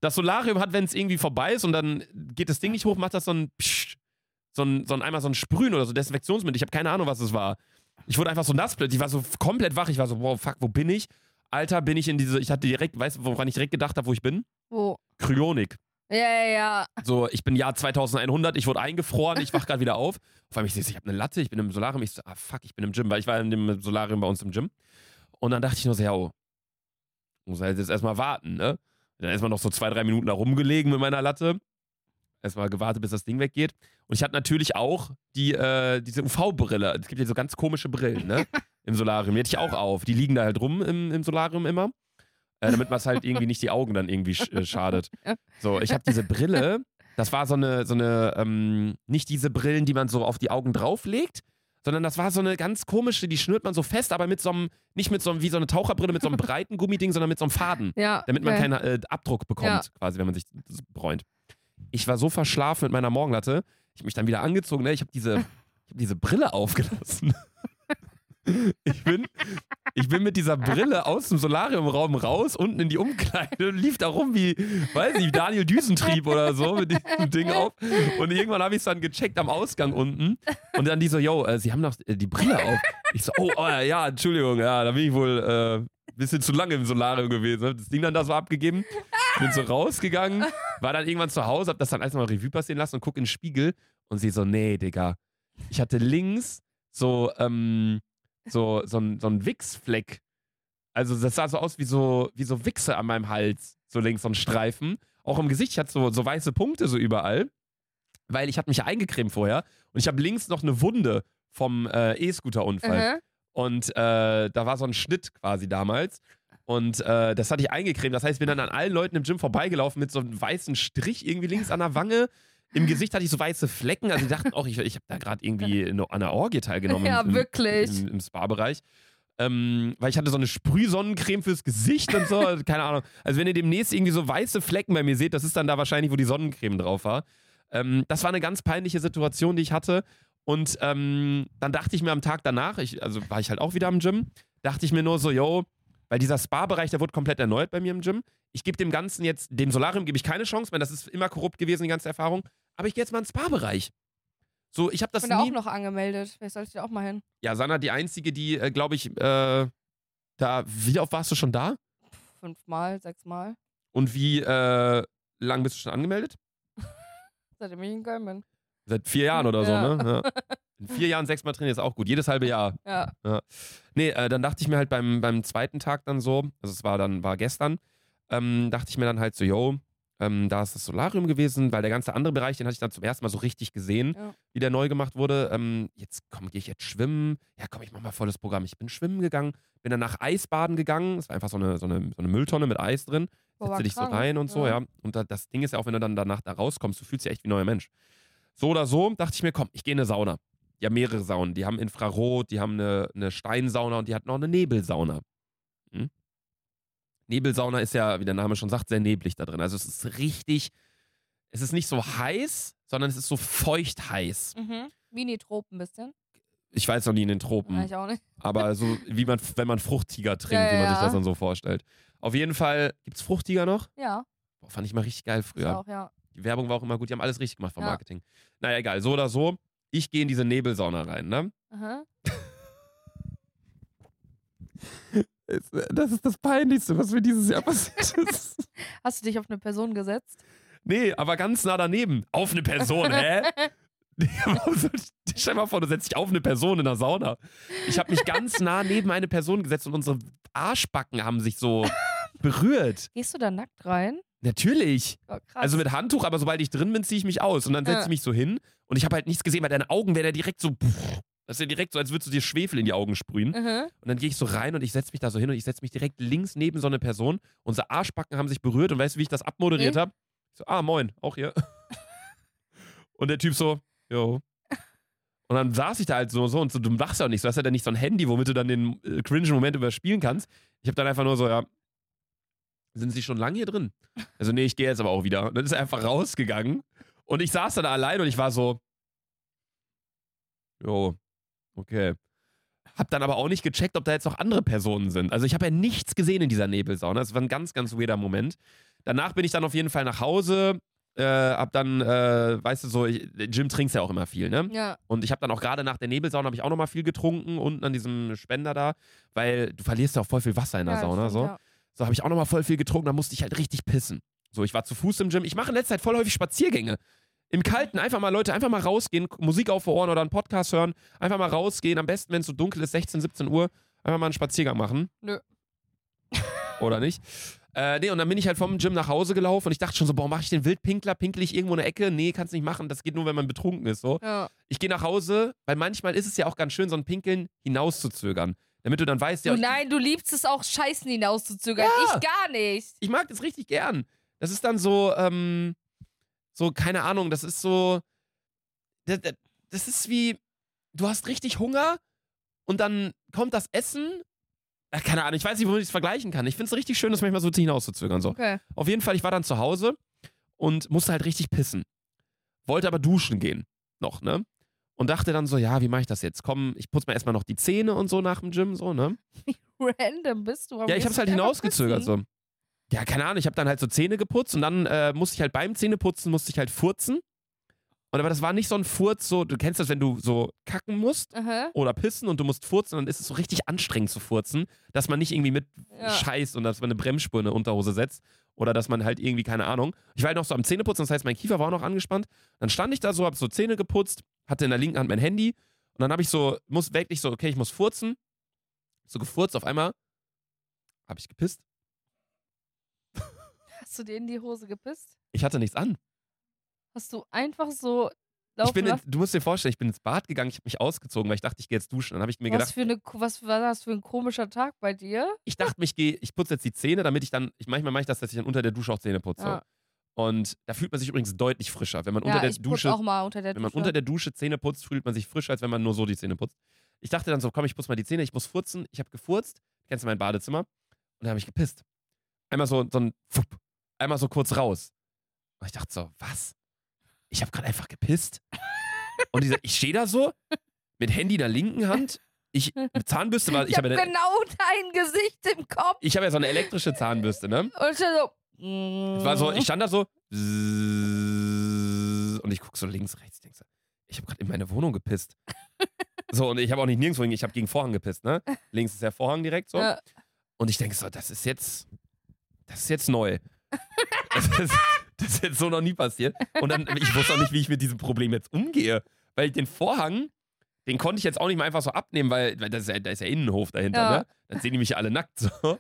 Das Solarium hat, wenn es irgendwie vorbei ist und dann geht das Ding nicht hoch, macht das so ein Psst, so ein, so ein einmal so ein Sprühen oder so Desinfektionsmittel. Ich habe keine Ahnung, was es war. Ich wurde einfach so nass plötzlich. Ich war so komplett wach. Ich war so, wow, fuck, wo bin ich? Alter, bin ich in diese. Ich hatte direkt, weißt du, woran ich direkt gedacht habe, wo ich bin? Wo? Kryonik. Ja, ja, ja. So, ich bin Jahr 2100, ich wurde eingefroren, ich wach gerade wieder auf. Vor allem, ich sehe, ich habe eine Latte, ich bin im Solarium. Ich so, ah fuck, ich bin im Gym, weil ich war in dem Solarium bei uns im Gym. Und dann dachte ich nur so, ja, oh, muss halt jetzt erstmal warten, ne? Dann erstmal noch so zwei, drei Minuten da rumgelegen mit meiner Latte. Erstmal gewartet, bis das Ding weggeht. Und ich hatte natürlich auch die, äh, diese UV-Brille. Es gibt ja so ganz komische Brillen, ne? Im Solarium. Die hatte ich auch auf. Die liegen da halt rum im, im Solarium immer. Äh, damit man es halt irgendwie nicht die Augen dann irgendwie sch äh, schadet. So, ich habe diese Brille. Das war so eine, so eine, ähm, nicht diese Brillen, die man so auf die Augen drauflegt, sondern das war so eine ganz komische, die schnürt man so fest, aber mit so einem, nicht mit so einem, wie so eine Taucherbrille, mit so einem breiten Gummiding, sondern mit so einem Faden Ja. damit man okay. keinen äh, Abdruck bekommt, Ja. quasi, wenn man sich bräunt. Ich war so verschlafen mit meiner Morgenlatte, ich habe mich dann wieder angezogen, ne? ich habe diese, ich hab diese Brille aufgelassen. Ich bin, ich bin mit dieser Brille aus dem Solariumraum raus, unten in die Umkleide und lief da rum wie, weiß nicht, Daniel Düsentrieb oder so mit diesem Ding auf. Und irgendwann habe ich es dann gecheckt am Ausgang unten. Und dann die so, yo, äh, sie haben noch äh, die Brille auf. Ich so, oh, oh ja, Entschuldigung, ja, da bin ich wohl äh, bisschen zu lange im Solarium gewesen. Das Ding dann da so abgegeben, bin so rausgegangen, war dann irgendwann zu Hause, hab das dann alles mal Revue passieren lassen und guck in den Spiegel und sie so, nee, Digga. Ich hatte links so, ähm, so, so ein, so ein Wichsfleck. Also das sah so aus wie so, wie so Wichse an meinem Hals. So links so ein Streifen. Auch im Gesicht, ich hatte so, so weiße Punkte so überall. Weil ich hatte mich ja eingecremt vorher. Und ich habe links noch eine Wunde vom äh, E-Scooter-Unfall. Mhm. Und äh, da war so ein Schnitt quasi damals. Und äh, das hatte ich eingecremt. Das heißt, ich bin dann an allen Leuten im Gym vorbeigelaufen mit so einem weißen Strich irgendwie links an der Wange. Im Gesicht hatte ich so weiße Flecken. Also die dachten auch, ich, ich habe da gerade irgendwie an einer Orgie teilgenommen. Ja, im, im, wirklich. Im, im Spa-Bereich. Ähm, weil ich hatte so eine Sprühsonnencreme fürs Gesicht und so. Keine Ahnung. Also wenn ihr demnächst irgendwie so weiße Flecken bei mir seht, das ist dann da wahrscheinlich, wo die Sonnencreme drauf war. Ähm, das war eine ganz peinliche Situation, die ich hatte. Und ähm, dann dachte ich mir am Tag danach, ich, also war ich halt auch wieder am Gym, dachte ich mir nur so, yo, weil dieser Spa-Bereich, der wurde komplett erneuert bei mir im Gym. Ich gebe dem Ganzen jetzt, dem Solarium gebe ich keine Chance, weil das ist immer korrupt gewesen, die ganze Erfahrung. Aber ich gehe jetzt mal in den Spa-Bereich. So, ich habe Ich das bin da auch noch angemeldet. Vielleicht sollte ich da auch mal hin. Ja, Sanna, die einzige, die, äh, glaube ich, äh, da, wie oft warst du schon da? Fünfmal, sechsmal. Und wie äh, lang bist du schon angemeldet? Seitdem ich in Köln bin. Seit vier Jahren oder so, Ja. ne? Ja. In vier Jahren sechsmal trainieren ist auch gut. Jedes halbe Jahr. Ja. Nee, äh, dann dachte ich mir halt beim, beim zweiten Tag dann so, also es war dann, war gestern, ähm, dachte ich mir dann halt so, yo, ähm, da ist das Solarium gewesen, weil der ganze andere Bereich, den hatte ich dann zum ersten Mal so richtig gesehen, Ja. wie der neu gemacht wurde. Ähm, jetzt komm, gehe ich jetzt schwimmen. Ja, komm, ich mach mal volles Programm. Ich bin schwimmen gegangen, bin danach Eisbaden gegangen. Es war einfach so eine, so, eine, so eine Mülltonne mit Eis drin. Boah, Setze dich so krank. rein und so, ja. Und da, das Ding ist ja auch, wenn du dann danach da rauskommst, du fühlst dich echt wie ein neuer Mensch. So oder so dachte ich mir, komm, ich gehe in eine Sauna. Die haben mehrere Saunen. Die haben Infrarot, die haben eine, eine Steinsauna und die hat noch eine Nebelsauna. Hm? Nebelsauna ist ja, wie der Name schon sagt, sehr neblig da drin. Also es ist richtig, es ist nicht so heiß, sondern es ist so feucht heiß. Mhm. Mini-Tropen ein bisschen. Ich weiß noch nie in den Tropen. Ja, ich auch nicht. Aber so wie man, wenn man Fruchttiger trinkt, Ja, wie man ja, sich das dann so vorstellt. Auf jeden Fall, gibt es Fruchttiger noch? Ja, Boah, fand ich mal richtig geil ich früher. auch, ja. Die Werbung war auch immer gut, die haben alles richtig gemacht vom Ja. Marketing. Naja, egal, so oder so. Ich gehe in diese Nebelsauna rein, ne? Aha. Das ist das Peinlichste, was mir dieses Jahr passiert ist. Hast du dich auf eine Person gesetzt? Nee, aber ganz nah daneben. Auf eine Person, hä? Stell dir mal vor, du setzt dich auf eine Person in der Sauna. Ich habe mich ganz nah neben eine Person gesetzt und unsere Arschbacken haben sich so berührt. Gehst du da nackt rein? Natürlich. Oh. Also mit Handtuch, aber sobald ich drin bin, ziehe ich mich aus. Und dann setze ich mich so hin und ich habe halt nichts gesehen, weil deine Augen wären ja direkt so. Das ist ja direkt so, als würdest du dir Schwefel in die Augen sprühen. Mhm. Und dann gehe ich so rein und ich setze mich da so hin und ich setze mich direkt links neben so eine Person. Unsere Arschbacken haben sich berührt und weißt du, wie ich das abmoderiert Nee. habe? So, ah, moin, auch hier. und der Typ so, jo. Und dann saß ich da halt so, so und so, du machst ja auch nichts. Du hast ja dann nicht so ein Handy, womit du dann den äh, cringe Moment überspielen kannst. Ich habe dann einfach nur so, ja, sind Sie schon lange hier drin? Also, nee, ich gehe jetzt aber auch wieder. Und dann ist er einfach rausgegangen und ich saß da allein und ich war so, jo, okay. Hab dann aber auch nicht gecheckt, ob da jetzt noch andere Personen sind. Also ich habe ja nichts gesehen in dieser Nebelsauna. Das war ein ganz, ganz weirder Moment. Danach bin ich dann auf jeden Fall nach Hause. Äh, hab dann, äh, weißt du so, ich, Jim trinkst ja auch immer viel, ne? Ja. Und ich habe dann auch gerade nach der Nebelsauna habe ich auch noch mal viel getrunken unten an diesem Spender da, weil du verlierst ja auch voll viel Wasser in der ja, Sauna. stimmt, So, Ja. so habe ich auch noch mal voll viel getrunken. Da musste ich halt richtig pissen. So, ich war zu Fuß im Gym. Ich mache in letzter Zeit voll häufig Spaziergänge. Im Kalten einfach mal, Leute, einfach mal rausgehen, Musik auf Ohren oder einen Podcast hören. Einfach mal rausgehen. Am besten, wenn es so dunkel ist, 16, 17 Uhr, einfach mal einen Spaziergang machen. Nö. Oder nicht? Äh, nee, und dann bin ich halt vom Gym nach Hause gelaufen und ich dachte schon so, boah, mach ich den Wildpinkler? Pinkle ich irgendwo in der Ecke? Nee, kannst nicht machen. Das geht nur, wenn man betrunken ist. So. Ja. Ich gehe nach Hause, weil manchmal ist es ja auch ganz schön, so ein Pinkeln hinauszuzögern. Damit du dann weißt, ja, Du, nein, du liebst es auch, Scheißen hinauszuzögern. Ja. Ich gar nicht. ich mag das richtig gern. Das ist dann so, ähm, so, keine Ahnung, das ist so, das, das- ist wie, du hast richtig Hunger und dann kommt das Essen. Ach, keine Ahnung, ich weiß nicht, womit ich es vergleichen kann. Ich finde es richtig schön, das manchmal so hinauszuzögern. So. Okay. Auf jeden Fall, ich war dann zu Hause und musste halt richtig pissen. Wollte aber duschen gehen. Noch, ne? Und dachte dann so, ja, wie mache ich das jetzt? Komm, ich putze mir erstmal noch die Zähne und so nach dem Gym, so, ne? Random bist du. Warum Ja, ich hab's halt hinausgezögert, so. Ja, keine Ahnung, ich habe dann halt so Zähne geputzt und dann äh, musste ich halt beim Zähneputzen, musste ich halt furzen. Und aber das war nicht so ein Furz, so, du kennst das, wenn du so kacken musst Aha. oder pissen und du musst furzen, dann ist es so richtig anstrengend zu furzen, dass man nicht irgendwie mit Ja. Scheiß und dass man eine Bremsspur in der Unterhose setzt oder dass man halt irgendwie, keine Ahnung. Ich war halt noch so am Zähneputzen, das heißt, mein Kiefer war auch noch angespannt. Dann stand ich da so, hab so Zähne geputzt, hatte in der linken Hand mein Handy und dann habe ich so, muss wirklich so, okay, ich muss furzen. So gefurzt, auf einmal habe ich gepisst. Hast du dir in die Hose gepisst? Ich hatte nichts an. Hast du einfach so Ich laufen in, lassen? du musst dir vorstellen, ich bin ins Bad gegangen, ich habe mich ausgezogen, weil ich dachte, ich gehe jetzt duschen. Dann habe ich mir Was gedacht, für, eine, was war das für ein komischer Tag bei dir? ich dachte, mich gehe, ich putze jetzt die Zähne, damit ich dann, ich manchmal mache ich das, dass ich dann unter der Dusche auch Zähne putze. Ja. Und da fühlt man sich übrigens deutlich frischer, wenn man ja, unter der ich Dusche auch mal unter der Wenn man Dusche. unter der Dusche Zähne putzt, fühlt man sich frischer, als wenn man nur so die Zähne putzt. Ich dachte dann so, komm, ich putze mal die Zähne, ich muss furzen. Ich habe gefurzt, kennst du mein Badezimmer? Und dann habe ich gepisst. Einmal so, so ein, Fupp, einmal so kurz raus. Und ich dachte so, was? Ich habe gerade einfach gepisst. Und dieser, ich stehe da so, mit Handy in der linken Hand ich, Zahnbürste war, ich Ich habe habe ja, genau dein Gesicht im Kopf. ich hab ja so eine elektrische Zahnbürste, ne? Und ich so. Es war so, ich stand da so und ich guck so links, rechts, denk so, ich habe gerade in meine Wohnung gepisst. So, und ich habe auch nicht nirgendwo, hin- ich habe gegen Vorhang gepisst, ne? Links ist der Vorhang direkt so. Ja. Und ich denke so, das ist jetzt, das ist jetzt neu. Das ist, das ist jetzt so noch nie passiert. Und dann, ich wusste auch nicht, wie ich mit diesem Problem jetzt umgehe. Weil den Vorhang, den konnte ich jetzt auch nicht mal einfach so abnehmen, weil, weil das ist ja, da ist ja Innenhof dahinter, Ja. ne? Dann sehen die mich ja alle nackt so.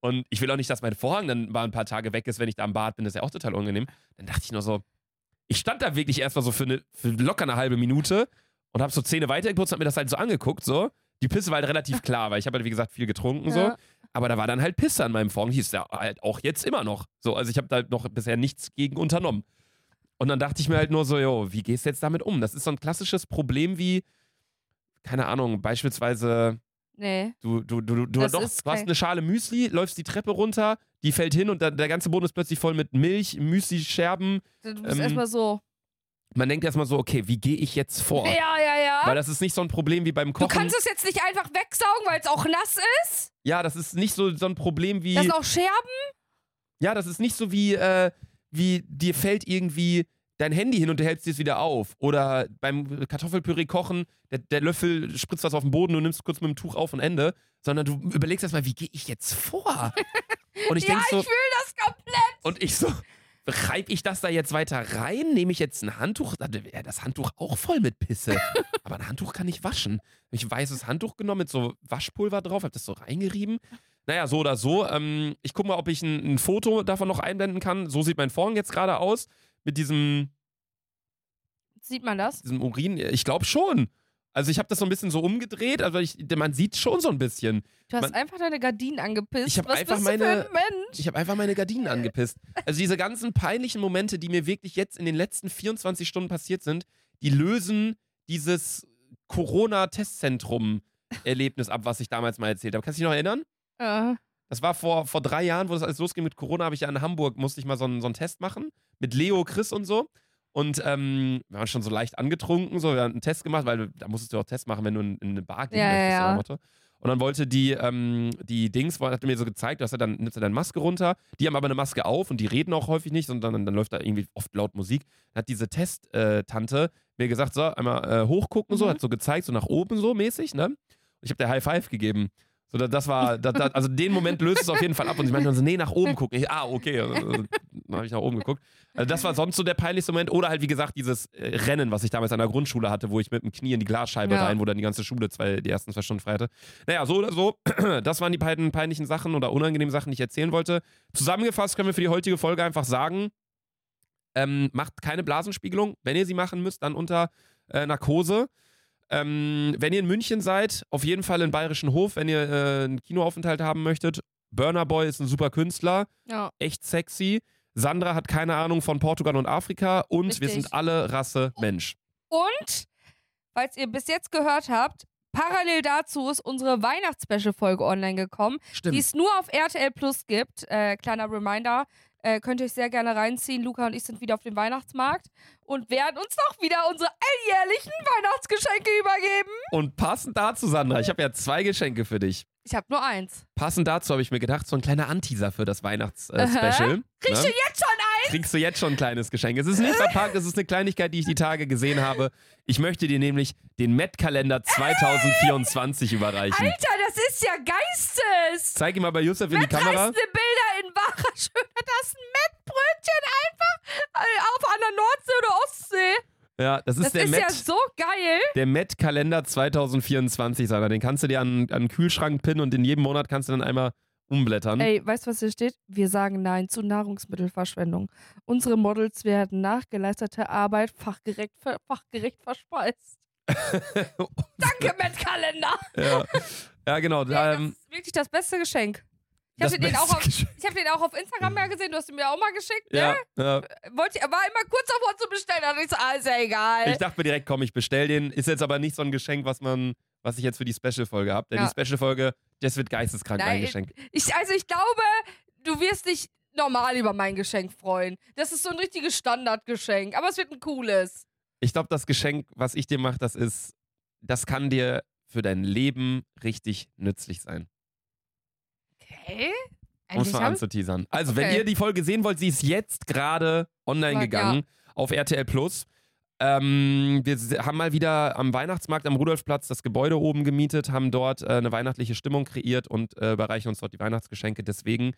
Und ich will auch nicht, dass mein Vorhang dann mal ein paar Tage weg ist, wenn ich da am Bad bin. Das ist ja auch total unangenehm. Dann dachte ich nur so, ich stand da wirklich erstmal so für, eine, für locker eine halbe Minute und habe so Zähne weitergeputzt und hab mir das halt so angeguckt, so. Die Pisse war halt relativ klar, weil ich habe halt, wie gesagt, viel getrunken, so. Aber da war dann halt Pisse an meinem Vorhang. Hieß ja halt auch jetzt immer noch. So, also ich habe da noch bisher nichts gegen unternommen. Und dann dachte ich mir halt nur so, jo, wie gehst du jetzt damit um? Das ist so ein klassisches Problem wie, keine Ahnung, beispielsweise, Nee. du, du, du, du, Das doch, du hast eine Schale Müsli, läufst die Treppe runter, die fällt hin und dann, der ganze Boden ist plötzlich voll mit Milch, Müsli-Scherben. Du bist Ähm, erstmal so. Man denkt erstmal so, okay, wie gehe ich jetzt vor? Ja. Weil das ist nicht so ein Problem wie beim Du Kochen. kannst es jetzt nicht einfach wegsaugen, weil es auch nass ist. ja, das ist nicht so, so ein Problem wie. Das ist auch Scherben. Ja, das ist nicht so wie, äh, wie dir fällt irgendwie dein Handy hin und du hältst es wieder auf. Oder beim Kartoffelpüree kochen, der, der Löffel spritzt was auf den Boden, du nimmst kurz mit dem Tuch auf und Ende. Sondern du überlegst erstmal, wie gehe ich jetzt vor? Und ich ja, denk so, ich fühle das komplett. und ich so, reibe ich das da jetzt weiter rein? Nehme ich jetzt ein Handtuch? Das Handtuch auch voll mit Pisse. Aber ein Handtuch kann ich waschen. Hab Ich ein weißes Handtuch genommen mit so Waschpulver drauf, hab das so reingerieben. Naja, so oder so. Ähm, ich gucke mal, ob ich ein, ein Foto davon noch einblenden kann. So sieht mein Vorhang jetzt gerade aus. Mit diesem, Sieht man das? diesem Urin. Ich glaube schon. Also ich habe das so ein bisschen so umgedreht. Also ich, man sieht schon so ein bisschen. Du hast Man- einfach deine Gardinen angepisst. Ich hab Was einfach meine-? Ich habe einfach meine Gardinen angepisst. Also diese ganzen peinlichen Momente, die mir wirklich jetzt in den letzten 24 Stunden passiert sind, die lösen dieses Corona-Testzentrum-Erlebnis ab, was ich damals mal erzählt habe. Kannst du dich noch erinnern? Äh, Das war vor, vor drei Jahren, wo das alles losging mit Corona, habe ich ja in Hamburg, musste ich mal so einen, so einen Test machen. Mit Leo, Chris und so. Und ähm, wir waren schon so leicht angetrunken, so, wir haben einen Test gemacht, weil da musstest du auch Test machen, wenn du in, in eine Bar gehen Ja, ja, möchtest. so ja. Motto. Und dann wollte die, ähm, die Dings, hat mir so gezeigt, du hast ja dann, nimmst du deine Maske runter, die haben aber eine Maske auf und die reden auch häufig nicht, sondern dann, dann läuft da irgendwie oft laut Musik. Dann hat diese Test-Tante mir gesagt, so, einmal äh, hochgucken, so, Mhm. hat so gezeigt, so nach oben so mäßig, ne? Und ich habe der High Five gegeben. So, da- das war, da, da, also den Moment löst es auf jeden Fall ab und sie meinte dann so, nee, nach oben gucken. Ich, ah, okay. Also, dann habe ich nach oben geguckt. Also das war sonst so der peinlichste Moment. Oder halt, wie gesagt, dieses äh, Rennen, was ich damals an der Grundschule hatte, wo ich mit dem Knie in die Glasscheibe Ja. rein, wo dann die ganze Schule zwei, die ersten zwei Stunden frei hatte. Naja, so oder so. Das waren die beiden peinlichen Sachen oder unangenehmen Sachen, die ich erzählen wollte. Zusammengefasst können wir für die heutige Folge einfach sagen, ähm, macht keine Blasenspiegelung. Wenn ihr sie machen müsst, dann unter äh, Narkose. Ähm, wenn ihr in München seid, auf jeden Fall in Bayerischen Hof, wenn ihr äh, einen Kinoaufenthalt haben möchtet. Burner Boy ist ein super Künstler, ja. echt sexy. Sandra hat keine Ahnung von Portugal und Afrika und wir Richtig. sind alle Rasse Mensch. Und, falls ihr bis jetzt gehört habt, parallel dazu ist unsere Weihnachtsspecial-Folge online gekommen, die Stimmt. es nur auf RTL Plus gibt. Äh, kleiner Reminder. Äh, könnt ihr euch sehr gerne reinziehen. Luca und ich sind wieder auf dem Weihnachtsmarkt und werden uns noch wieder unsere alljährlichen Weihnachtsgeschenke übergeben. Und passend dazu, Sandra, ich habe ja zwei Geschenke für dich. Ich habe nur eins. Passend dazu habe ich mir gedacht, so ein kleiner Anteaser für das. Weihnachtsspecial. Kriegst ne? du jetzt schon eins? kriegst du jetzt schon ein kleines Geschenk. Es ist nicht verpackt, es ist eine Kleinigkeit, die ich die Tage gesehen habe. Ich möchte dir nämlich den Met-Kalender 2024 überreichen. Alter, das ist ja geistes. Zeig ihn mal bei Yusuf in die Kamera. Bilder wahrer Schönheit. Das Mettbrötchen einfach äh, auf an der Nordsee oder Ostsee. Ja, das ist Das der ist Met. ja so geil. Der Met-Kalender 2024, Sandra. Den kannst du dir an, an den Kühlschrank pinnen und in jedem Monat kannst du dann einmal umblättern. Ey, weißt du, was hier steht? Wir sagen Nein zu Nahrungsmittelverschwendung. Unsere Models werden nach geleisteter Arbeit fachgerecht, fachgerecht verspeist. Danke, Mettkalender. ja. ja, genau. Ja, das ähm, ist wirklich das beste Geschenk. Ich habe den, auch beste auf- Geschenk. ich hab den auch auf Instagram ja gesehen, du hast ihn mir auch mal geschickt, ne? ja, ja. Wollte, war immer kurz davor zu bestellen, da dachte ich so, ah, ist ja egal. Ich dachte mir direkt, komm, ich bestell den. Ist jetzt aber nicht so ein Geschenk, was man, was ich jetzt für die Special-Folge habe. Denn Ja. die Special-Folge, das wird geisteskrank Nein, mein Geschenk. Ich, also ich glaube, du wirst dich normal über mein Geschenk freuen. Das ist so ein richtiges Standardgeschenk, aber es wird ein cooles. Ich glaube, das Geschenk, was ich dir mache, das ist, das kann dir für dein Leben richtig nützlich sein. Eigentlich mal hab- anzuteasern. Also, wenn Okay. ihr die Folge sehen wollt, sie ist jetzt gerade online Ja. gegangen auf RTL Plus. Ähm, wir haben mal wieder am Weihnachtsmarkt am Rudolfplatz das Gebäude oben gemietet, haben dort äh, eine weihnachtliche Stimmung kreiert und äh, überreichen uns dort die Weihnachtsgeschenke. Deswegen,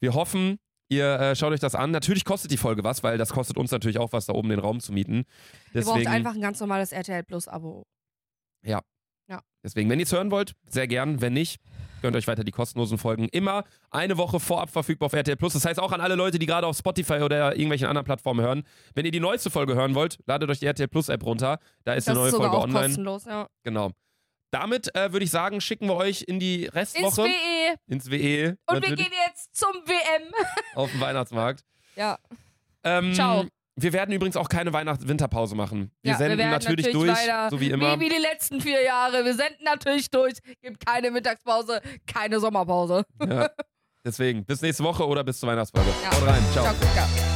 wir hoffen, ihr äh, schaut euch das an. Natürlich kostet die Folge was, weil das kostet uns natürlich auch was, da oben den Raum zu mieten. Ihr braucht Deswegen, einfach ein ganz normales RTL Plus Abo. Deswegen wenn ihr es hören wollt, sehr gern. Wenn nicht, gönnt euch weiter die kostenlosen Folgen. Immer eine Woche vorab verfügbar auf RTL Plus. Das heißt auch an alle Leute, die gerade auf Spotify oder irgendwelchen anderen Plattformen hören. Wenn ihr die neueste Folge hören wollt, ladet euch die RTL Plus App runter. Da ist Das eine neue ist sogar Folge auch online. kostenlos, ja. Genau. Damit äh, würde ich sagen, schicken wir euch in die Ins Restwoche WE. ins WE Und wir natürlich gehen jetzt zum WM. auf den Weihnachtsmarkt. Ja. Ähm, Ciao. Wir werden übrigens auch keine Weihnachts-Winterpause machen. Wir Ja, senden werden natürlich, durch, weiter, so wie immer. Wie, wie die letzten vier Jahre. Wir senden natürlich durch. Gibt keine Mittagspause, keine Sommerpause. Ja. Deswegen, bis nächste Woche oder bis zur Weihnachtsfolge. Ja. Haut rein. Ciao. Ciao, Kuka.